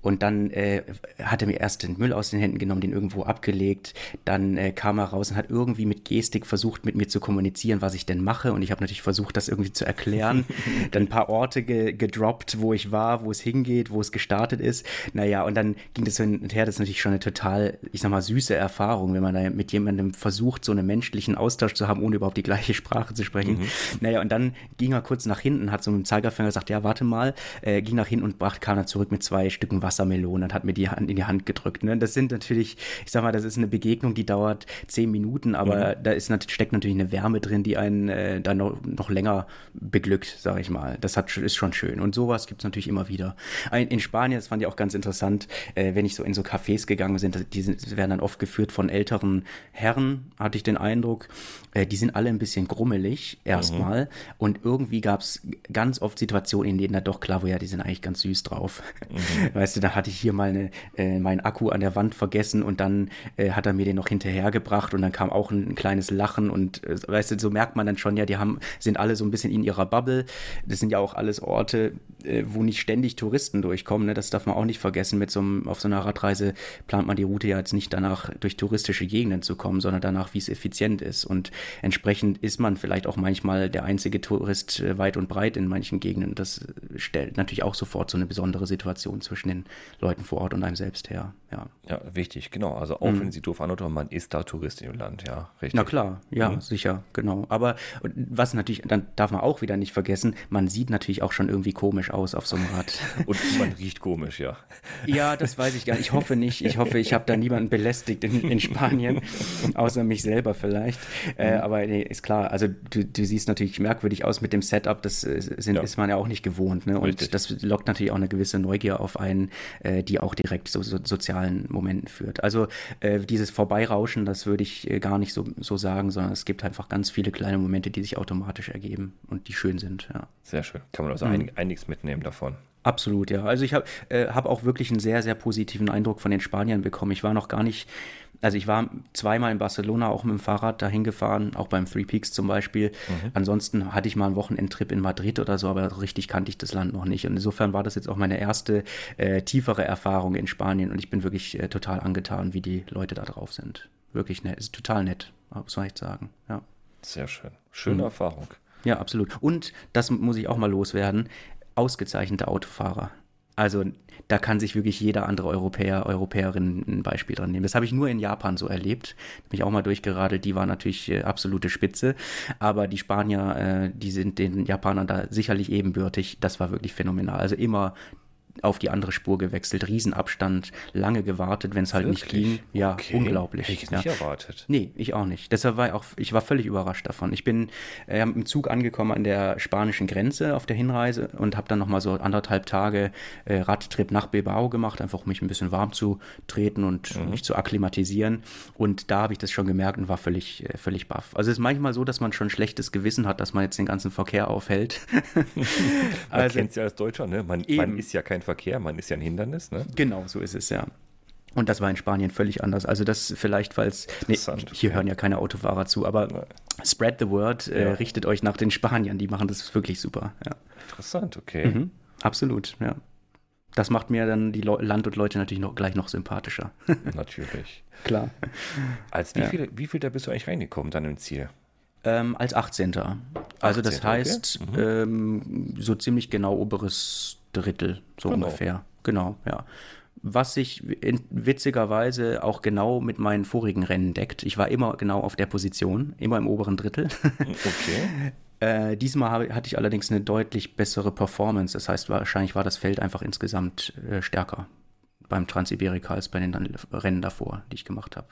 Und dann äh, hat er mir erst den Müll aus den Händen genommen, den irgendwo abgelegt. Dann äh, kam er raus und hat irgendwie mit Gestik versucht, mit mir zu kommunizieren, was ich denn mache. Und ich habe natürlich versucht, das irgendwie zu erklären. dann ein paar Orte ge gedroppt, wo ich war, wo es hingeht, wo es gestartet ist. Naja, und dann ging das hin und her. Das ist natürlich schon eine total, ich sag mal, süße Erfahrung, wenn man da mit jemandem versucht, so einen menschlichen Austausch zu haben, ohne überhaupt die gleiche Sprache zu sprechen. Mhm. Naja, und dann ging er kurz nach hinten, hat so mit dem Zeigerfinger gesagt, ja, warte mal, äh, ging nach hinten und brachte, kam dann zurück mit zwei Stücken Wassermelone und hat mir die Hand in die Hand gedrückt. Ne? Das sind natürlich, ich sag mal, das ist eine Begegnung, die dauert zehn Minuten, aber mhm. da ist, steckt natürlich eine Wärme drin, die einen äh, dann noch, noch länger beglückt, sag ich mal. Das hat, ist schon schön. Und sowas gibt es natürlich immer wieder. In Spanien, das fand ich auch ganz interessant, äh, wenn ich so in so Cafés gegangen bin, die sind, werden dann oft geführt von älteren Herren, hatte ich den Eindruck. Äh, die sind alle ein bisschen grummelig erstmal. Mhm. Und irgendwie gab es ganz oft Situationen, in denen da doch klar war, ja, die sind eigentlich ganz süß drauf. Mhm. Weißt du, da hatte ich hier mal eine, äh, meinen Akku an der Wand vergessen und dann äh, hat er mir den noch hinterhergebracht und dann kam auch ein, ein kleines Lachen und äh, weißt du, so merkt man dann schon, ja, die haben, sind alle so ein bisschen in ihrer Bubble. Das sind ja auch alles Orte, äh, wo nicht ständig Touristen durchkommen. Ne? Das darf man auch nicht vergessen. Mit so einem, auf so einer Radreise plant man die Route ja jetzt nicht danach, durch touristische Gegenden zu kommen, sondern danach, wie es effizient ist. Und entsprechend ist man vielleicht auch manchmal der einzige Tourist äh, weit und breit in manchen Gegenden. Das stellt natürlich auch sofort so eine besondere Situation zwischen den Leuten vor Ort und einem selbst her. Ja, ja wichtig, genau. Also auch mhm. wenn sie doof anhört, man ist da Tourist im Land, ja, richtig. Na klar, ja, mhm. sicher, genau. Aber was natürlich, dann darf man auch wieder nicht vergessen, man sieht natürlich auch schon irgendwie komisch aus auf so einem Rad. und man riecht komisch, ja. Ja, das weiß ich gar nicht. Ich hoffe nicht. Ich hoffe, ich habe da niemanden belästigt in, in Spanien, außer mich selber vielleicht. Äh, mhm. aber nee, ist klar. Also du, du siehst natürlich merkwürdig aus mit dem Setup. Das äh, sind, ja. ist man ja auch nicht gewohnt. Ne? Und Richtig. das lockt natürlich auch eine gewisse Neugier auf einen, äh, die auch direkt zu so, sozialen Momenten führt. Also äh, dieses Vorbeirauschen, das würde ich äh, gar nicht so, so sagen, sondern es gibt einfach ganz viele kleine Momente, die sich automatisch ergeben und die schön sind. Ja. Sehr schön. Kann man also mhm. einiges mitnehmen davon. Absolut, ja. Also ich habe äh, hab auch wirklich einen sehr, sehr positiven Eindruck von den Spaniern bekommen. Ich war noch gar nicht, also ich war zweimal in Barcelona auch mit dem Fahrrad dahin gefahren, auch beim Three Peaks zum Beispiel. Mhm. Ansonsten hatte ich mal einen Wochenendtrip in Madrid oder so, aber richtig kannte ich das Land noch nicht. Und insofern war das jetzt auch meine erste äh, tiefere Erfahrung in Spanien und ich bin wirklich äh, total angetan, wie die Leute da drauf sind. Wirklich nett, ist total nett, muss man echt sagen, ja. Sehr schön. Schöne mhm. Erfahrung. Ja, absolut. Und das muss ich auch mal loswerden ausgezeichnete Autofahrer. Also da kann sich wirklich jeder andere Europäer, Europäerin ein Beispiel dran nehmen. Das habe ich nur in Japan so erlebt. Habe mich auch mal durchgeradelt, die war natürlich äh, absolute Spitze. Aber die Spanier, äh, die sind den Japanern da sicherlich ebenbürtig. Das war wirklich phänomenal. Also immer auf die andere Spur gewechselt, Riesenabstand, lange gewartet, wenn es halt Wirklich? nicht ging. Ja, okay. unglaublich. Hätte ich ja. nicht erwartet. Nee, ich auch nicht. Deshalb war ich auch, ich war völlig überrascht davon. Ich bin äh, im Zug angekommen an der spanischen Grenze auf der Hinreise und habe dann nochmal so anderthalb Tage äh, Radtrip nach Bilbao gemacht, einfach um mich ein bisschen warm zu treten und mhm. mich zu akklimatisieren. Und da habe ich das schon gemerkt und war völlig, äh, völlig baff. Also es ist manchmal so, dass man schon schlechtes Gewissen hat, dass man jetzt den ganzen Verkehr aufhält. man also, kennt es ja als Deutscher, ne? Man, man ist ja kein Verkehr, man ist ja ein Hindernis, ne? Genau, so ist es ja. Und das war in Spanien völlig anders. Also das vielleicht, falls, nee, hier hören ja keine Autofahrer zu, aber Nein. spread the word, äh, ja. äh, richtet euch nach den Spaniern, die machen das wirklich super. Ja. Interessant, okay. Mhm, absolut, ja. Das macht mir dann die Le Land und Leute natürlich noch gleich noch sympathischer. natürlich. Klar. Als wie, ja. viel, wie viel da bist du eigentlich reingekommen dann im Ziel? Ähm, als 18. Also 18, das heißt, okay. mhm. ähm, so ziemlich genau oberes Drittel, so genau. ungefähr. Genau, ja. Was sich witzigerweise auch genau mit meinen vorigen Rennen deckt. Ich war immer genau auf der Position, immer im oberen Drittel. Okay. äh, diesmal habe, hatte ich allerdings eine deutlich bessere Performance. Das heißt, wahrscheinlich war das Feld einfach insgesamt äh, stärker beim Transiberika als bei den Rennen davor, die ich gemacht habe.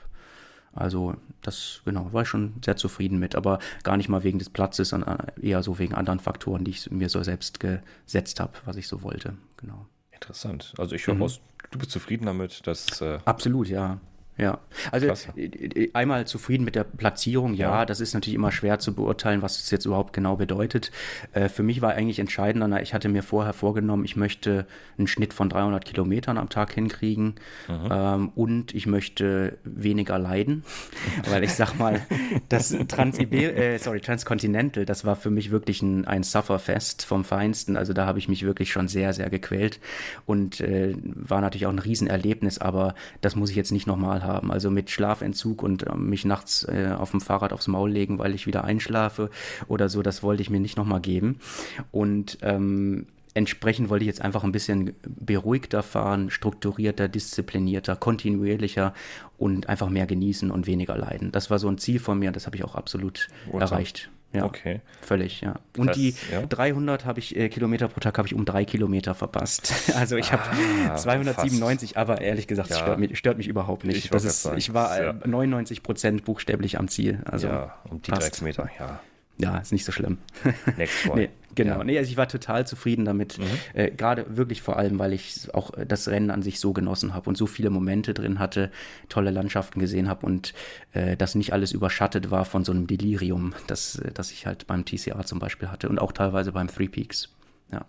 Also das, genau, war ich schon sehr zufrieden mit, aber gar nicht mal wegen des Platzes, sondern eher so wegen anderen Faktoren, die ich mir so selbst gesetzt habe, was ich so wollte. Genau. Interessant. Also ich höre mhm. raus, du bist zufrieden damit, dass. Äh Absolut, ja. Ja, also Klasse. Äh, äh, einmal zufrieden mit der Platzierung, ja, ja, das ist natürlich immer schwer zu beurteilen, was es jetzt überhaupt genau bedeutet. Äh, für mich war eigentlich entscheidender, ich hatte mir vorher vorgenommen, ich möchte einen Schnitt von 300 Kilometern am Tag hinkriegen mhm. ähm, und ich möchte weniger leiden, weil ich sag mal, das Transiber äh, sorry, Transcontinental, das war für mich wirklich ein, ein Sufferfest vom Feinsten, also da habe ich mich wirklich schon sehr, sehr gequält und äh, war natürlich auch ein Riesenerlebnis, aber das muss ich jetzt nicht nochmal haben haben. Also mit Schlafentzug und äh, mich nachts äh, auf dem Fahrrad aufs Maul legen, weil ich wieder einschlafe oder so, das wollte ich mir nicht nochmal geben. Und ähm, entsprechend wollte ich jetzt einfach ein bisschen beruhigter fahren, strukturierter, disziplinierter, kontinuierlicher und einfach mehr genießen und weniger leiden. Das war so ein Ziel von mir und das habe ich auch absolut What's erreicht. Ja, okay. Völlig, ja. Und das, die ja? 300 habe ich äh, Kilometer pro Tag habe ich um drei Kilometer verpasst. Also ich habe ah, 297, fast. aber ehrlich gesagt, ja. stört, mich, stört, mich, überhaupt nicht. Ich, das ist, ich war äh, 99 Prozent buchstäblich am Ziel. Also ja, um die drei Kilometer, ja. Ja, ist nicht so schlimm. Next one. nee, genau. Ja. Nee, also ich war total zufrieden damit. Mhm. Äh, Gerade wirklich vor allem, weil ich auch das Rennen an sich so genossen habe und so viele Momente drin hatte, tolle Landschaften gesehen habe und äh, das nicht alles überschattet war von so einem Delirium, das, das ich halt beim TCR zum Beispiel hatte und auch teilweise beim Three Peaks. Ja.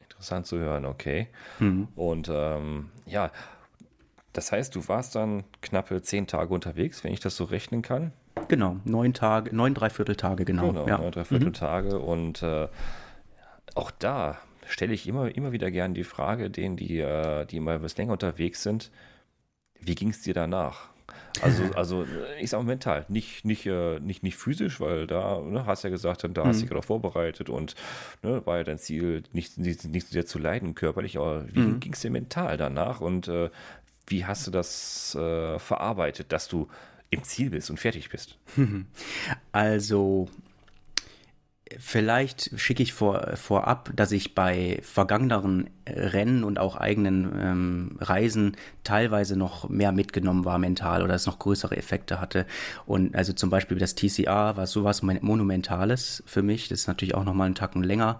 Interessant zu hören, okay. Mhm. Und ähm, ja, das heißt, du warst dann knappe zehn Tage unterwegs, wenn ich das so rechnen kann. Genau, neun Tage, neun Dreivierteltage, genau. Genau, ja. neun Dreivierteltage. Mhm. Und äh, auch da stelle ich immer, immer wieder gern die Frage, denen, die, äh, die mal etwas länger unterwegs sind, wie ging es dir danach? Also, also ich sag mal mental, nicht, nicht, äh, nicht, nicht physisch, weil da ne, hast du ja gesagt, da hast du mhm. dich darauf vorbereitet und ne, war ja dein Ziel, nicht, nicht, nicht so sehr zu leiden körperlich, aber wie mhm. ging es dir mental danach und äh, wie hast du das äh, verarbeitet, dass du im Ziel bist und fertig bist? Also Vielleicht schicke ich vor, vorab, dass ich bei vergangeneren Rennen und auch eigenen ähm, Reisen teilweise noch mehr mitgenommen war mental oder es noch größere Effekte hatte. Und also zum Beispiel das TCA war sowas Monumentales für mich. Das ist natürlich auch nochmal einen Tacken länger,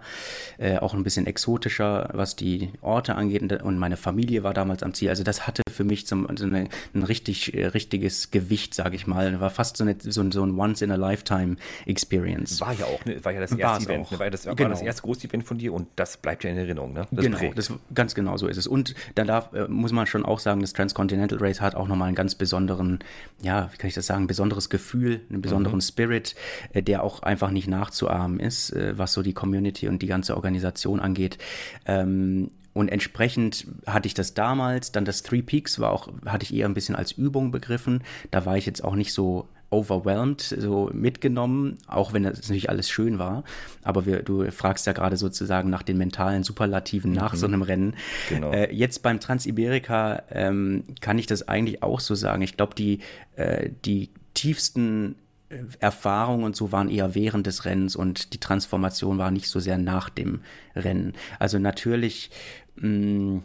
äh, auch ein bisschen exotischer, was die Orte angeht. Und meine Familie war damals am Ziel. Also das hatte für mich zum, so eine, ein richtig, äh, richtiges Gewicht, sage ich mal. War fast so, eine, so, so ein Once-in-a-Lifetime-Experience. War ja auch, ne? war ja das erste Event. Ne? War, das, genau. war das erste große Event von dir und das bleibt ja in Erinnerung. Ne? Das genau, prägt. das, ganz genau so ist es. Und dann darf, äh, muss man schon auch sagen, das Transcontinental Race hat auch nochmal einen ganz besonderen, ja, wie kann ich das sagen, besonderes Gefühl, einen besonderen mhm. Spirit, äh, der auch einfach nicht nachzuahmen ist, äh, was so die Community und die ganze Organisation angeht. Ähm, und entsprechend hatte ich das damals, dann das Three Peaks war auch, hatte ich eher ein bisschen als Übung begriffen. Da war ich jetzt auch nicht so overwhelmed, so mitgenommen, auch wenn das natürlich alles schön war. Aber wir, du fragst ja gerade sozusagen nach den mentalen Superlativen nach mhm. so einem Rennen. Genau. Äh, jetzt beim Transiberika ähm, kann ich das eigentlich auch so sagen. Ich glaube, die, äh, die tiefsten äh, Erfahrungen und so waren eher während des Rennens und die Transformation war nicht so sehr nach dem Rennen. Also natürlich mh, mm,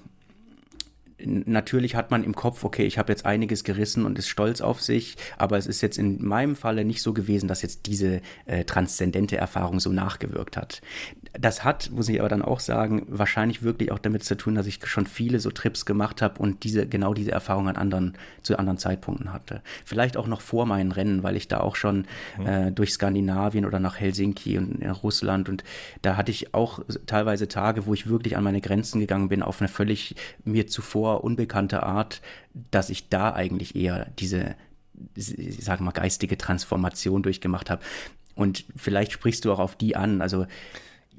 natürlich hat man im Kopf, okay, ich habe jetzt einiges gerissen und ist stolz auf sich, aber es ist jetzt in meinem Falle nicht so gewesen, dass jetzt diese äh, transzendente Erfahrung so nachgewirkt hat. Das hat, muss ich aber dann auch sagen, wahrscheinlich wirklich auch damit zu tun, dass ich schon viele so Trips gemacht habe und diese genau diese Erfahrung an anderen zu anderen Zeitpunkten hatte. Vielleicht auch noch vor meinen Rennen, weil ich da auch schon mhm. äh, durch Skandinavien oder nach Helsinki und in Russland und da hatte ich auch teilweise Tage, wo ich wirklich an meine Grenzen gegangen bin auf eine völlig mir zuvor unbekannte Art, dass ich da eigentlich eher diese, ich sage mal, geistige Transformation durchgemacht habe. Und vielleicht sprichst du auch auf die an. Also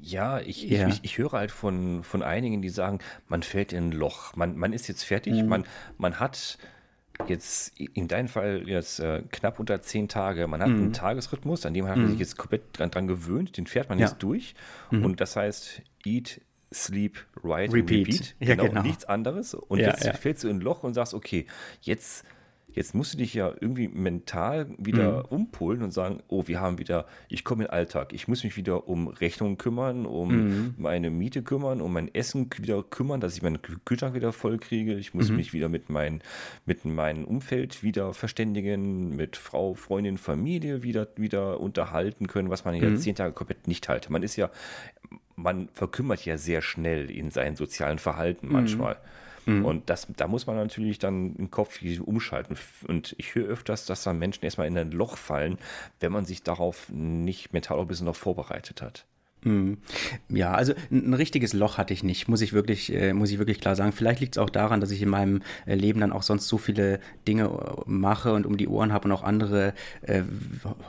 ja, ich, ja. Ich, ich, höre halt von, von einigen, die sagen, man fällt in ein Loch. Man, man ist jetzt fertig, mhm. man, man hat jetzt in deinem Fall jetzt äh, knapp unter zehn Tage. Man hat mhm. einen Tagesrhythmus, an dem hat man mhm. sich jetzt komplett dran, dran, gewöhnt, den fährt man ja. jetzt durch. Mhm. Und das heißt, Eat, Sleep, Write, Repeat. Repeat. Ja, genau, genau. Nichts anderes. Und ja, jetzt fällst du in ein Loch und sagst, okay, jetzt, jetzt musst du dich ja irgendwie mental wieder mhm. umpolen und sagen, oh, wir haben wieder, ich komme in den Alltag, ich muss mich wieder um Rechnungen kümmern, um mhm. meine Miete kümmern, um mein Essen wieder kümmern, dass ich meinen Kühlschrank wieder voll kriege. Ich muss mhm. mich wieder mit, mein, mit meinem Umfeld wieder verständigen, mit Frau, Freundin, Familie wieder, wieder unterhalten können, was man ja mhm. zehn Tage komplett nicht halt. Man ist ja man verkümmert ja sehr schnell in seinem sozialen Verhalten mhm. manchmal. Mhm. Und das, da muss man natürlich dann im Kopf umschalten. Und ich höre öfters, dass da Menschen erstmal in ein Loch fallen, wenn man sich darauf nicht mental ein bisschen noch vorbereitet hat. Mhm. Ja, also ein richtiges Loch hatte ich nicht, muss ich wirklich, äh, muss ich wirklich klar sagen. Vielleicht liegt es auch daran, dass ich in meinem äh, Leben dann auch sonst so viele Dinge äh, mache und um die Ohren habe und auch andere äh,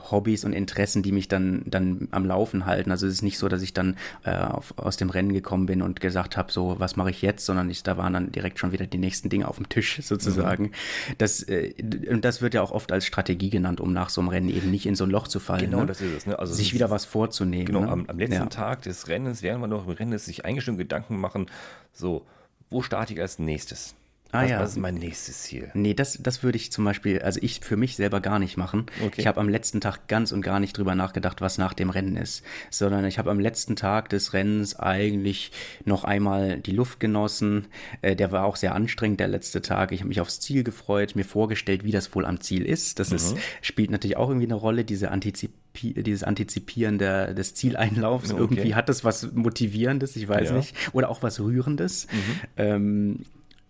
Hobbys und Interessen, die mich dann, dann am Laufen halten. Also es ist nicht so, dass ich dann äh, auf, aus dem Rennen gekommen bin und gesagt habe, so, was mache ich jetzt, sondern ich, da waren dann direkt schon wieder die nächsten Dinge auf dem Tisch sozusagen. Mhm. Das, und das wird ja auch oft als Strategie genannt, um nach so einem Rennen eben nicht in so ein Loch zu fallen. Genau, ne? das ist es. Ne? Also Sich wieder was vorzunehmen. Genau, ne? am, am letzten ja. Tag des Rennens, während man noch im Rennen ist, sich schon Gedanken machen, so, wo starte ich als nächstes? Ah, was, ja. was ist mein nächstes Ziel? Nee, das, das würde ich zum Beispiel, also ich für mich selber gar nicht machen. Okay. Ich habe am letzten Tag ganz und gar nicht drüber nachgedacht, was nach dem Rennen ist, sondern ich habe am letzten Tag des Rennens eigentlich noch einmal die Luft genossen. Äh, der war auch sehr anstrengend, der letzte Tag. Ich habe mich aufs Ziel gefreut, mir vorgestellt, wie das wohl am Ziel ist. Das mhm. ist, spielt natürlich auch irgendwie eine Rolle, diese Antizip dieses Antizipieren der, des Zieleinlaufs. Okay. Irgendwie hat das was Motivierendes, ich weiß ja. nicht. Oder auch was Rührendes. Mhm. Ähm,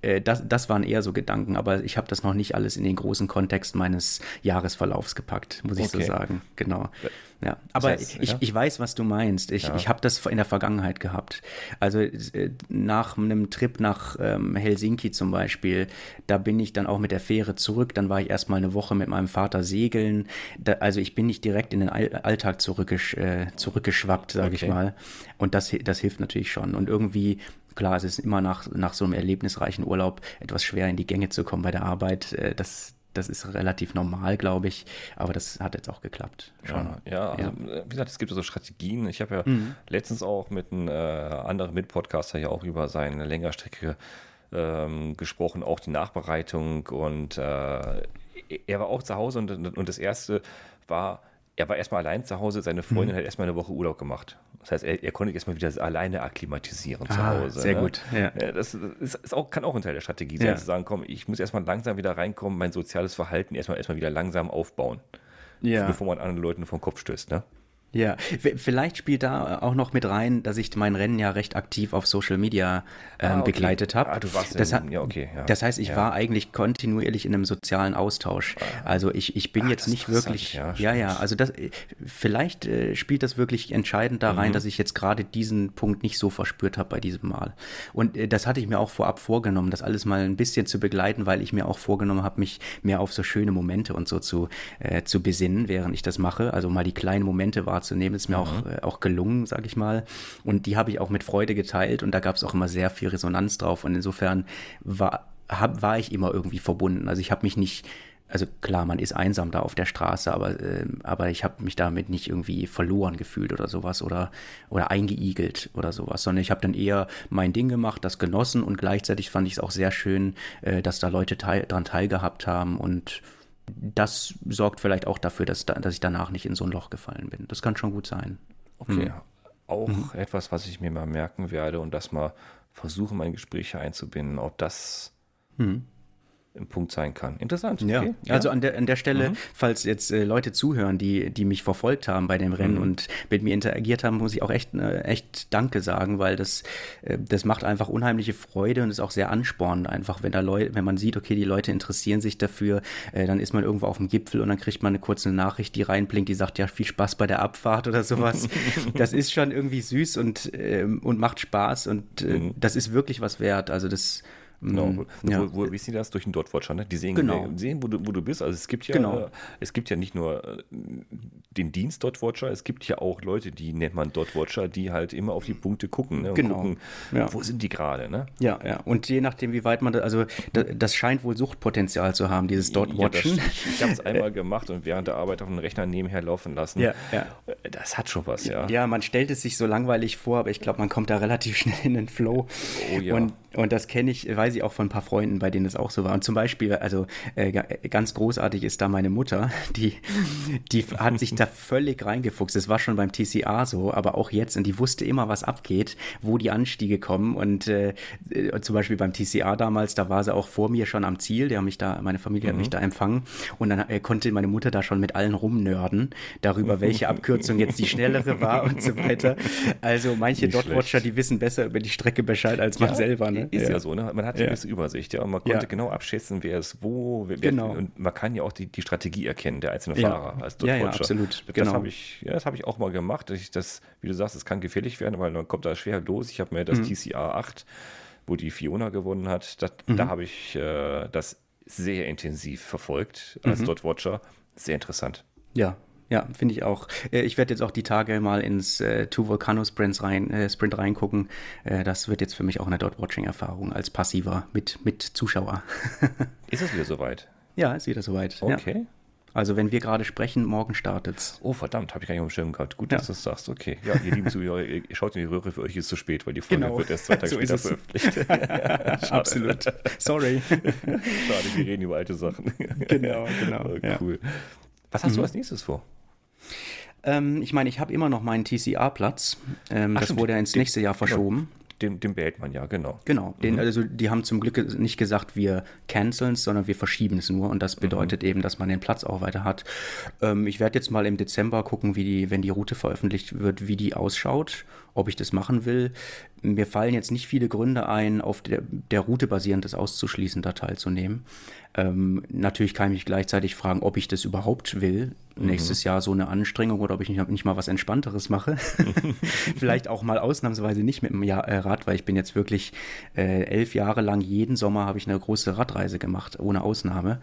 äh, das, das waren eher so Gedanken, aber ich habe das noch nicht alles in den großen Kontext meines Jahresverlaufs gepackt, muss ich okay. so sagen. Genau. Ja, aber das heißt, ich, ja? ich weiß, was du meinst. Ich, ja. ich habe das in der Vergangenheit gehabt. Also äh, nach einem Trip nach ähm, Helsinki zum Beispiel, da bin ich dann auch mit der Fähre zurück. Dann war ich erstmal eine Woche mit meinem Vater segeln. Da, also ich bin nicht direkt in den Alltag zurückgesch äh, zurückgeschwappt, sage okay. ich mal. Und das, das hilft natürlich schon. Und irgendwie klar, es ist immer nach, nach so einem erlebnisreichen Urlaub etwas schwer in die Gänge zu kommen bei der Arbeit. Äh, das, das ist relativ normal, glaube ich. Aber das hat jetzt auch geklappt. Ja, ja, also, ja, wie gesagt, es gibt so Strategien. Ich habe ja mhm. letztens auch mit einem äh, anderen Mitpodcaster ja auch über seine Längerstrecke ähm, gesprochen, auch die Nachbereitung. Und äh, er war auch zu Hause und, und das erste war, er war erstmal allein zu Hause, seine Freundin mhm. hat erstmal eine Woche Urlaub gemacht. Das heißt, er, er konnte erstmal wieder alleine akklimatisieren ah, zu Hause. Sehr ne? gut. Ja. Das ist, ist, auch, kann auch ein Teil der Strategie sein, ja. zu sagen, komm, ich muss erstmal langsam wieder reinkommen, mein soziales Verhalten erstmal, erstmal wieder langsam aufbauen. Ja. Bevor man anderen Leuten vom Kopf stößt. Ne? Ja, vielleicht spielt da auch noch mit rein, dass ich mein Rennen ja recht aktiv auf Social Media ähm, ah, okay. begleitet habe. Ah, du warst das, in, ja, okay. Ja. das heißt, ich ja. war eigentlich kontinuierlich in einem sozialen Austausch. Ah. Also ich, ich bin Ach, jetzt nicht wirklich. Ja, ja, ja, also das vielleicht äh, spielt das wirklich entscheidend da rein, mhm. dass ich jetzt gerade diesen Punkt nicht so verspürt habe bei diesem Mal. Und äh, das hatte ich mir auch vorab vorgenommen, das alles mal ein bisschen zu begleiten, weil ich mir auch vorgenommen habe, mich mehr auf so schöne Momente und so zu, äh, zu besinnen, während ich das mache. Also mal die kleinen Momente wahrzunehmen, ist mir mhm. auch, äh, auch gelungen, sag ich mal. Und die habe ich auch mit Freude geteilt und da gab es auch immer sehr viel Resonanz drauf. Und insofern war, hab, war ich immer irgendwie verbunden. Also ich habe mich nicht also klar, man ist einsam da auf der Straße, aber, äh, aber ich habe mich damit nicht irgendwie verloren gefühlt oder sowas oder, oder eingeigelt oder sowas, sondern ich habe dann eher mein Ding gemacht, das genossen und gleichzeitig fand ich es auch sehr schön, äh, dass da Leute teil, dran teilgehabt haben und das sorgt vielleicht auch dafür, dass, da, dass ich danach nicht in so ein Loch gefallen bin. Das kann schon gut sein. Okay. Hm. Auch mhm. etwas, was ich mir mal merken werde und das mal versuche, meine Gespräche einzubinden, ob das ein Punkt sein kann. Interessant. Ja. Okay. ja. Also an der, an der Stelle, mhm. falls jetzt äh, Leute zuhören, die, die mich verfolgt haben bei dem Rennen mhm. und mit mir interagiert haben, muss ich auch echt, äh, echt Danke sagen, weil das, äh, das macht einfach unheimliche Freude und ist auch sehr anspornend einfach, wenn da Leute, wenn man sieht, okay, die Leute interessieren sich dafür, äh, dann ist man irgendwo auf dem Gipfel und dann kriegt man eine kurze Nachricht, die reinblinkt, die sagt, ja, viel Spaß bei der Abfahrt oder sowas. das ist schon irgendwie süß und, ähm, und macht Spaß und äh, mhm. das ist wirklich was wert. Also das Genau. Mhm. Ja. Wo, wo, wie sie das? Durch den Dotwatcher, ne? Die sehen, genau. sehen wo, du, wo du bist. Also es gibt ja, genau. äh, es gibt ja nicht nur äh, den Dienst Dotwatcher, es gibt ja auch Leute, die nennt man Dotwatcher, die halt immer auf die Punkte gucken. Ne? Genau. gucken, ja. wo sind die gerade, ne? Ja, ja. Und je nachdem, wie weit man da, also das, das scheint wohl Suchtpotenzial zu haben, dieses Dotwatchen. Ja, ich habe es einmal gemacht und während der Arbeit auf dem Rechner nebenher laufen lassen. Ja, ja. Das hat schon was, ja. Ja, man stellt es sich so langweilig vor, aber ich glaube, man kommt da relativ schnell in den Flow. Oh ja. Und, und das kenne ich, weiß ich auch von ein paar Freunden bei denen es auch so war. Und zum Beispiel, also äh, ganz großartig ist da meine Mutter, die, die hat sich da völlig reingefuchst. Es war schon beim TCA so, aber auch jetzt. Und die wusste immer, was abgeht, wo die Anstiege kommen. Und äh, zum Beispiel beim TCA damals, da war sie auch vor mir schon am Ziel. Die haben mich da, meine Familie mhm. hat mich da empfangen. Und dann äh, konnte meine Mutter da schon mit allen rumnörden darüber, welche Abkürzung jetzt die schnellere war und so weiter. Also manche Dotwatcher, die wissen besser über die Strecke Bescheid als man ja, selber. Ne? Ist ja. ja so, ne? Man hat ja. eine gewisse Übersicht, ja und man konnte ja. genau abschätzen, wer ist wo. Wer, genau. und man kann ja auch die, die Strategie erkennen, der einzelne. Fahrer als ja, ja, absolut. Das genau. habe ich, ja, hab ich auch mal gemacht. Ich das, wie du sagst, es kann gefährlich werden, weil man kommt da schwer los. Ich habe mir das mhm. TCA 8, wo die Fiona gewonnen hat, das, mhm. da habe ich äh, das sehr intensiv verfolgt als mhm. Dot Watcher. Sehr interessant. Ja, ja, finde ich auch. Äh, ich werde jetzt auch die Tage mal ins äh, Two Volcano Sprints rein, äh, Sprint reingucken. Äh, das wird jetzt für mich auch eine Dot-Watching-Erfahrung als passiver mit, mit Zuschauer. ist es wieder soweit? Ja, ist wieder soweit. Okay. Ja. Also wenn wir gerade sprechen, morgen startet's. Oh verdammt, habe ich gar nicht auf dem Schirm gehabt. Gut, dass ja. du das sagst. Okay. Ja, ihr lieben Zuhörer, ihr schaut in die Röhre, für euch ist es zu spät, weil die Folge genau. wird erst zwei Tage so später veröffentlicht. Absolut. Sorry. Schade, wir reden über alte Sachen. Genau, genau. Oh, cool. Ja. Was hast mhm. du als nächstes vor? Ähm, ich meine, ich habe immer noch meinen TCA-Platz. Ähm, das stimmt. wurde ja ins nächste Jahr verschoben. Den, den behält man ja, genau. Genau. Den, mhm. Also die haben zum Glück nicht gesagt, wir canceln es, sondern wir verschieben es nur. Und das mhm. bedeutet mhm. eben, dass man den Platz auch weiter hat. Ähm, ich werde jetzt mal im Dezember gucken, wie die, wenn die Route veröffentlicht wird, wie die ausschaut, ob ich das machen will. Mir fallen jetzt nicht viele Gründe ein, auf der, der Route basierend das auszuschließen, da teilzunehmen. Ähm, natürlich kann ich mich gleichzeitig fragen, ob ich das überhaupt will. Mhm. Nächstes Jahr so eine Anstrengung oder ob ich nicht, nicht mal was Entspannteres mache. Vielleicht auch mal ausnahmsweise nicht mit dem Jahr, äh, Rad, weil ich bin jetzt wirklich äh, elf Jahre lang jeden Sommer habe ich eine große Radreise gemacht, ohne Ausnahme.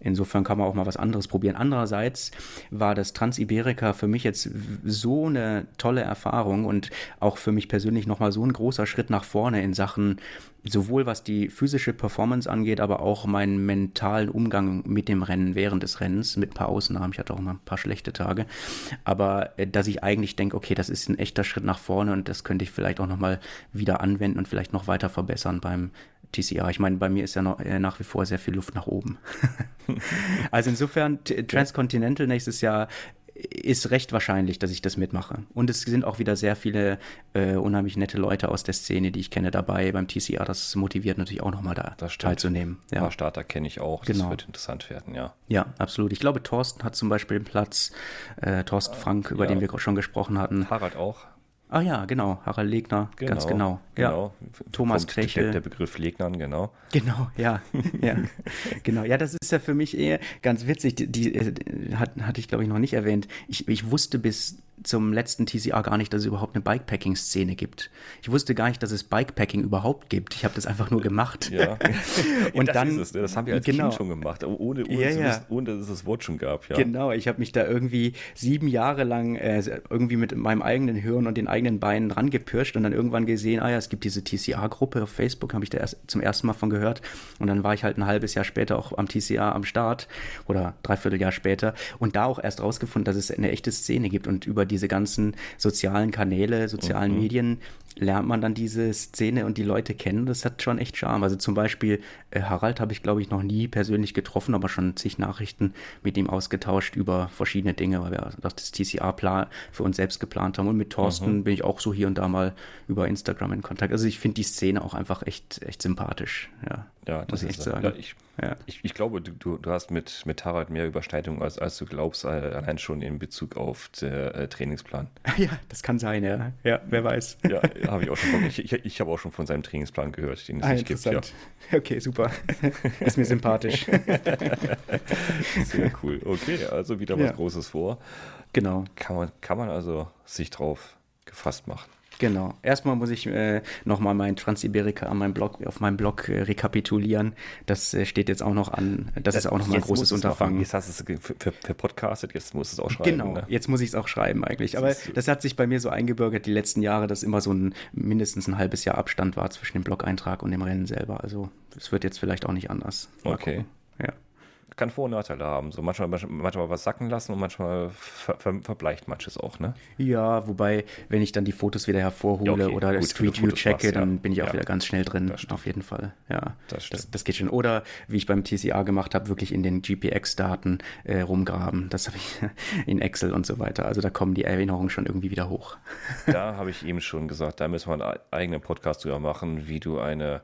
Insofern kann man auch mal was anderes probieren. Andererseits war das Transiberika für mich jetzt so eine tolle Erfahrung und auch für mich persönlich nochmal so ein großer Schritt nach vorne in Sachen, sowohl was die physische Performance angeht, aber auch meinen mentalen Umgang mit dem Rennen während des Rennens, mit ein paar Ausnahmen. Ich hatte auch mal ein paar schlechte Tage. Aber äh, dass ich eigentlich denke, okay, das ist ein echter Schritt nach vorne und das könnte ich vielleicht auch nochmal wieder anwenden und vielleicht noch weiter verbessern beim TCR. Ich meine, bei mir ist ja noch, äh, nach wie vor sehr viel Luft nach oben. also insofern, Transcontinental nächstes Jahr ist recht wahrscheinlich, dass ich das mitmache. Und es sind auch wieder sehr viele äh, unheimlich nette Leute aus der Szene, die ich kenne, dabei beim TCR. Das motiviert natürlich auch nochmal da teilzunehmen. Ja. Ein paar Starter kenne ich auch. Das genau. wird interessant werden, ja. Ja, absolut. Ich glaube, Thorsten hat zum Beispiel einen Platz. Äh, Thorsten Frank, über ja. den wir schon gesprochen hatten. Harald auch. Ah ja, genau, Harald Legner, genau, ganz genau. genau. Ja. Thomas Krechel. Der, der, Begriff Legnern, genau. Genau, ja, ja, genau. Ja, das ist ja für mich eher ganz witzig. Die, die äh, hat, hatte ich, glaube ich, noch nicht erwähnt. Ich, ich wusste bis zum letzten TCR gar nicht, dass es überhaupt eine Bikepacking-Szene gibt. Ich wusste gar nicht, dass es Bikepacking überhaupt gibt. Ich habe das einfach nur gemacht. Ja. und ja, das dann, es, das haben wir als genau. Kind schon gemacht, ohne, ohne, ja, ja. Wissen, ohne, dass es das Wort schon gab. Ja. Genau, ich habe mich da irgendwie sieben Jahre lang äh, irgendwie mit meinem eigenen Hirn und den eigenen Beinen rangepirscht und dann irgendwann gesehen, ah ja, es gibt diese TCR-Gruppe auf Facebook, habe ich da erst zum ersten Mal von gehört. Und dann war ich halt ein halbes Jahr später auch am TCR am Start oder dreiviertel Jahr später und da auch erst rausgefunden, dass es eine echte Szene gibt und über diese ganzen sozialen Kanäle, sozialen mhm. Medien lernt man dann diese Szene und die Leute kennen. Das hat schon echt Charme. Also zum Beispiel äh, Harald habe ich, glaube ich, noch nie persönlich getroffen, aber schon zig Nachrichten mit ihm ausgetauscht über verschiedene Dinge, weil wir das TCA-Plan für uns selbst geplant haben. Und mit Thorsten mhm. bin ich auch so hier und da mal über Instagram in Kontakt. Also ich finde die Szene auch einfach echt, echt sympathisch. Ja, ja das muss ich echt sagen. Ja, ich, ja. Ich, ich, glaube, du, du hast mit, mit Harald mehr Überschneidungen, als, als du glaubst, äh, allein schon in Bezug auf den äh, Trainingsplan. Ja, das kann sein, ja. Ja, wer weiß. Ja, habe ich auch schon von, ich, ich, ich habe auch schon von seinem Trainingsplan gehört, den es ah, nicht gibt. Ja. Okay, super. Ist mir sympathisch. Sehr cool. Okay, also wieder was ja. Großes vor. Genau. Kann man, kann man also sich drauf gefasst machen. Genau. Erstmal muss ich äh, nochmal mein Transiberika an meinem Blog, auf meinem Blog äh, rekapitulieren. Das äh, steht jetzt auch noch an. Das, das ist auch nochmal ein großes Unterfangen. Jetzt hast du es für, für Podcastet, jetzt musst du es auch schreiben. Genau, ne? jetzt muss ich es auch schreiben eigentlich. Aber das hat sich bei mir so eingebürgert die letzten Jahre, dass immer so ein mindestens ein halbes Jahr Abstand war zwischen dem Blog-Eintrag und dem Rennen selber. Also es wird jetzt vielleicht auch nicht anders. Mal okay. Gucken. Ja kann Vor- und Nachteile haben. So manchmal, manchmal was sacken lassen und manchmal ver, ver, verbleicht manches auch, ne? Ja, wobei, wenn ich dann die Fotos wieder hervorhole ja, okay. oder Gut, Street View checke, dann ja. bin ich auch ja. wieder ganz schnell drin. Auf jeden Fall. Ja, das, das, das, geht schon. Oder wie ich beim TCA gemacht habe, wirklich in den GPX-Daten äh, rumgraben. Das habe ich in Excel und so weiter. Also da kommen die Erinnerungen schon irgendwie wieder hoch. Da habe ich eben schon gesagt, da müssen wir einen eigenen Podcast drüber machen, wie du eine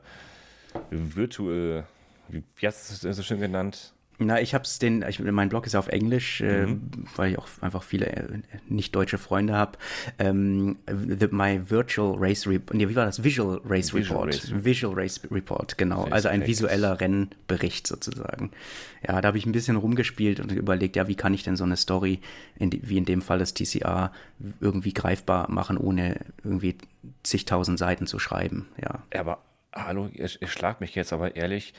virtuelle, wie hast du es so schön genannt? Na, ich habe es den, ich, mein Blog ist ja auf Englisch, äh, mhm. äh, weil ich auch einfach viele äh, nicht deutsche Freunde habe. Ähm, my Virtual Race Report, nee, wie war das? Visual Race Visual Report. Race. Visual Race Report, genau. Race also ein visueller Rennbericht sozusagen. Ja, da habe ich ein bisschen rumgespielt und überlegt, ja, wie kann ich denn so eine Story, in die, wie in dem Fall das TCA, irgendwie greifbar machen, ohne irgendwie zigtausend Seiten zu schreiben, ja. Aber, hallo, ich, ich schlag mich jetzt aber ehrlich,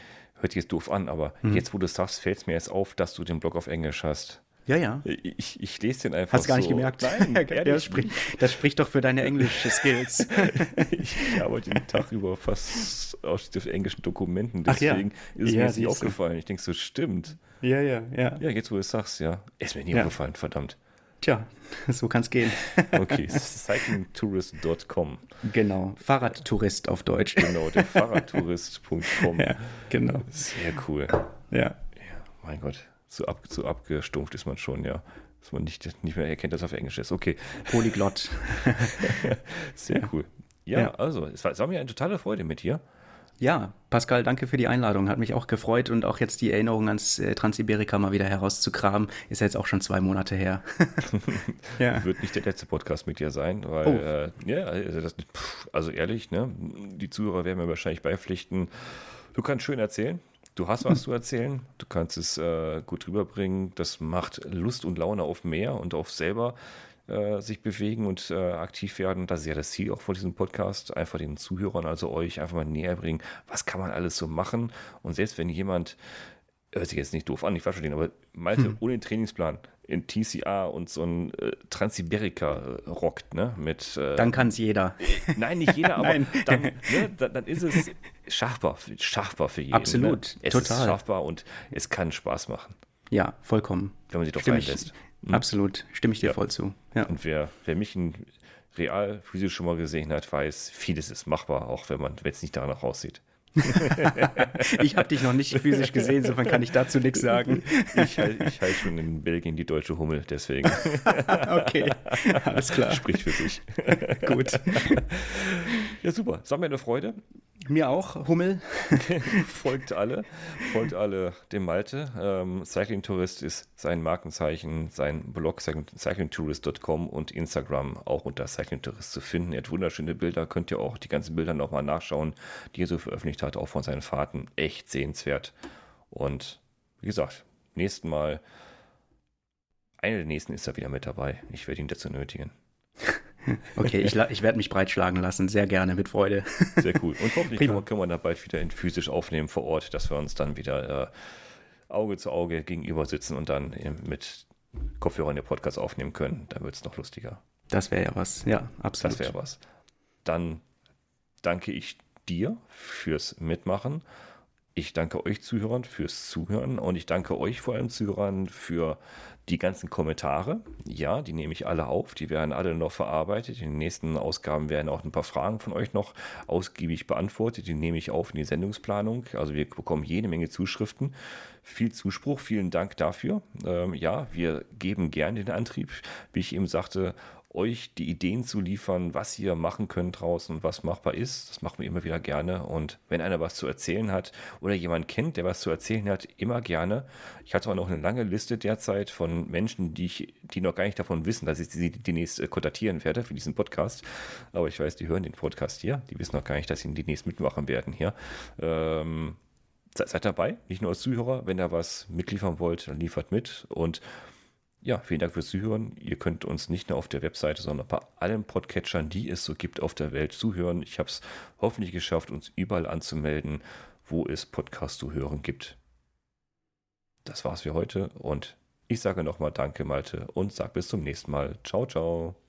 hört jetzt doof an, aber mhm. jetzt, wo du es sagst, fällt es mir jetzt auf, dass du den Blog auf Englisch hast. Ja, ja. Ich, ich lese den einfach. Hast du gar nicht so. gemerkt? Nein, ja, das, spricht, das spricht doch für deine englische Skills. ich arbeite den Tag über fast aus den englischen Dokumenten, deswegen ja. ist ja, mir nicht aufgefallen. Ich denke so, stimmt. Ja, ja, ja. Ja, jetzt wo du es sagst, ja. Ist mir nie aufgefallen, verdammt. Tja, so kann es gehen. okay, cyclingtourist.com. Genau, Fahrradtourist auf Deutsch. Genau, der Fahrradtourist.com. ja, genau. Sehr cool. Ja. ja mein Gott, so, ab, so abgestumpft ist man schon, ja. Dass man nicht, nicht mehr erkennt, dass es auf Englisch ist. Okay. Polyglott. Sehr ja. cool. Ja, ja, also, es war, es war mir eine totale Freude mit dir. Ja, Pascal, danke für die Einladung. Hat mich auch gefreut und auch jetzt die Erinnerung ans äh, Transiberika mal wieder herauszukramen. Ist ja jetzt auch schon zwei Monate her. ja. Wird nicht der letzte Podcast mit dir sein, weil, oh. äh, ja, also, das, also ehrlich, ne, die Zuhörer werden mir wahrscheinlich beipflichten. Du kannst schön erzählen. Du hast was zu erzählen, du kannst es äh, gut rüberbringen. Das macht Lust und Laune auf mehr und auf selber äh, sich bewegen und äh, aktiv werden. Das ist ja das Ziel auch von diesem Podcast. Einfach den Zuhörern, also euch, einfach mal näher bringen, was kann man alles so machen. Und selbst wenn jemand, hört sich jetzt nicht doof an, ich verstehe den, aber Malte hm. ohne den Trainingsplan in TCA und so ein äh, Transiberica äh, rockt, ne? Mit, äh, dann kann es jeder. Nein, nicht jeder, aber dann, ne, dann, dann, ist es schaffbar, schaffbar für jeden. Absolut, ne? Es total. ist schaffbar und es kann Spaß machen. Ja, vollkommen. Wenn man sich darauf einlässt. Hm? Absolut, stimme ich dir ja. voll zu. Ja. Und wer, wer mich in real physisch schon mal gesehen hat, weiß, vieles ist machbar, auch wenn man, es nicht danach aussieht. ich habe dich noch nicht physisch gesehen, insofern kann ich dazu nichts sagen. Ich halte ich halt schon in Belgien die deutsche Hummel, deswegen. okay, alles klar. Spricht für dich. Gut. Ja, super. Es war mir eine Freude. Mir auch, Hummel. folgt alle, folgt alle dem Malte. Ähm, Cycling Tourist ist sein Markenzeichen, sein Blog cyclingtourist.com und Instagram auch unter Cycling Tourist zu finden. Er hat wunderschöne Bilder, könnt ihr auch die ganzen Bilder nochmal nachschauen, die er so veröffentlicht hat, auch von seinen Fahrten. Echt sehenswert. Und wie gesagt, nächsten Mal, einer der nächsten ist er wieder mit dabei. Ich werde ihn dazu nötigen. Okay, ich, ich werde mich breitschlagen lassen, sehr gerne, mit Freude. Sehr cool. Und hoffentlich Prima. können wir da bald wieder in physisch aufnehmen vor Ort, dass wir uns dann wieder äh, Auge zu Auge gegenüber sitzen und dann mit Kopfhörern den Podcast aufnehmen können. Dann wird es noch lustiger. Das wäre ja was, ja, absolut. Das wäre was. Dann danke ich dir fürs Mitmachen. Ich danke euch Zuhörern fürs Zuhören und ich danke euch vor allem Zuhörern für die ganzen Kommentare, ja, die nehme ich alle auf, die werden alle noch verarbeitet. In den nächsten Ausgaben werden auch ein paar Fragen von euch noch ausgiebig beantwortet. Die nehme ich auf in die Sendungsplanung. Also wir bekommen jede Menge Zuschriften, viel Zuspruch, vielen Dank dafür. Ähm, ja, wir geben gerne den Antrieb, wie ich eben sagte, euch die Ideen zu liefern, was ihr machen könnt draußen, was machbar ist. Das machen wir immer wieder gerne. Und wenn einer was zu erzählen hat oder jemand kennt, der was zu erzählen hat, immer gerne. Ich hatte auch noch eine lange Liste derzeit von Menschen, die, ich, die noch gar nicht davon wissen, dass ich sie demnächst äh, kontaktieren werde für diesen Podcast. Aber ich weiß, die hören den Podcast hier. Die wissen noch gar nicht, dass sie ihn demnächst mitmachen werden hier. Ähm, seid dabei, nicht nur als Zuhörer. Wenn ihr was mitliefern wollt, dann liefert mit. Und ja, vielen Dank fürs Zuhören. Ihr könnt uns nicht nur auf der Webseite, sondern bei allen Podcatchern, die es so gibt auf der Welt, zuhören. Ich habe es hoffentlich geschafft, uns überall anzumelden, wo es Podcasts zu hören gibt. Das war's für heute und ich sage nochmal Danke, Malte, und sag bis zum nächsten Mal. Ciao, ciao.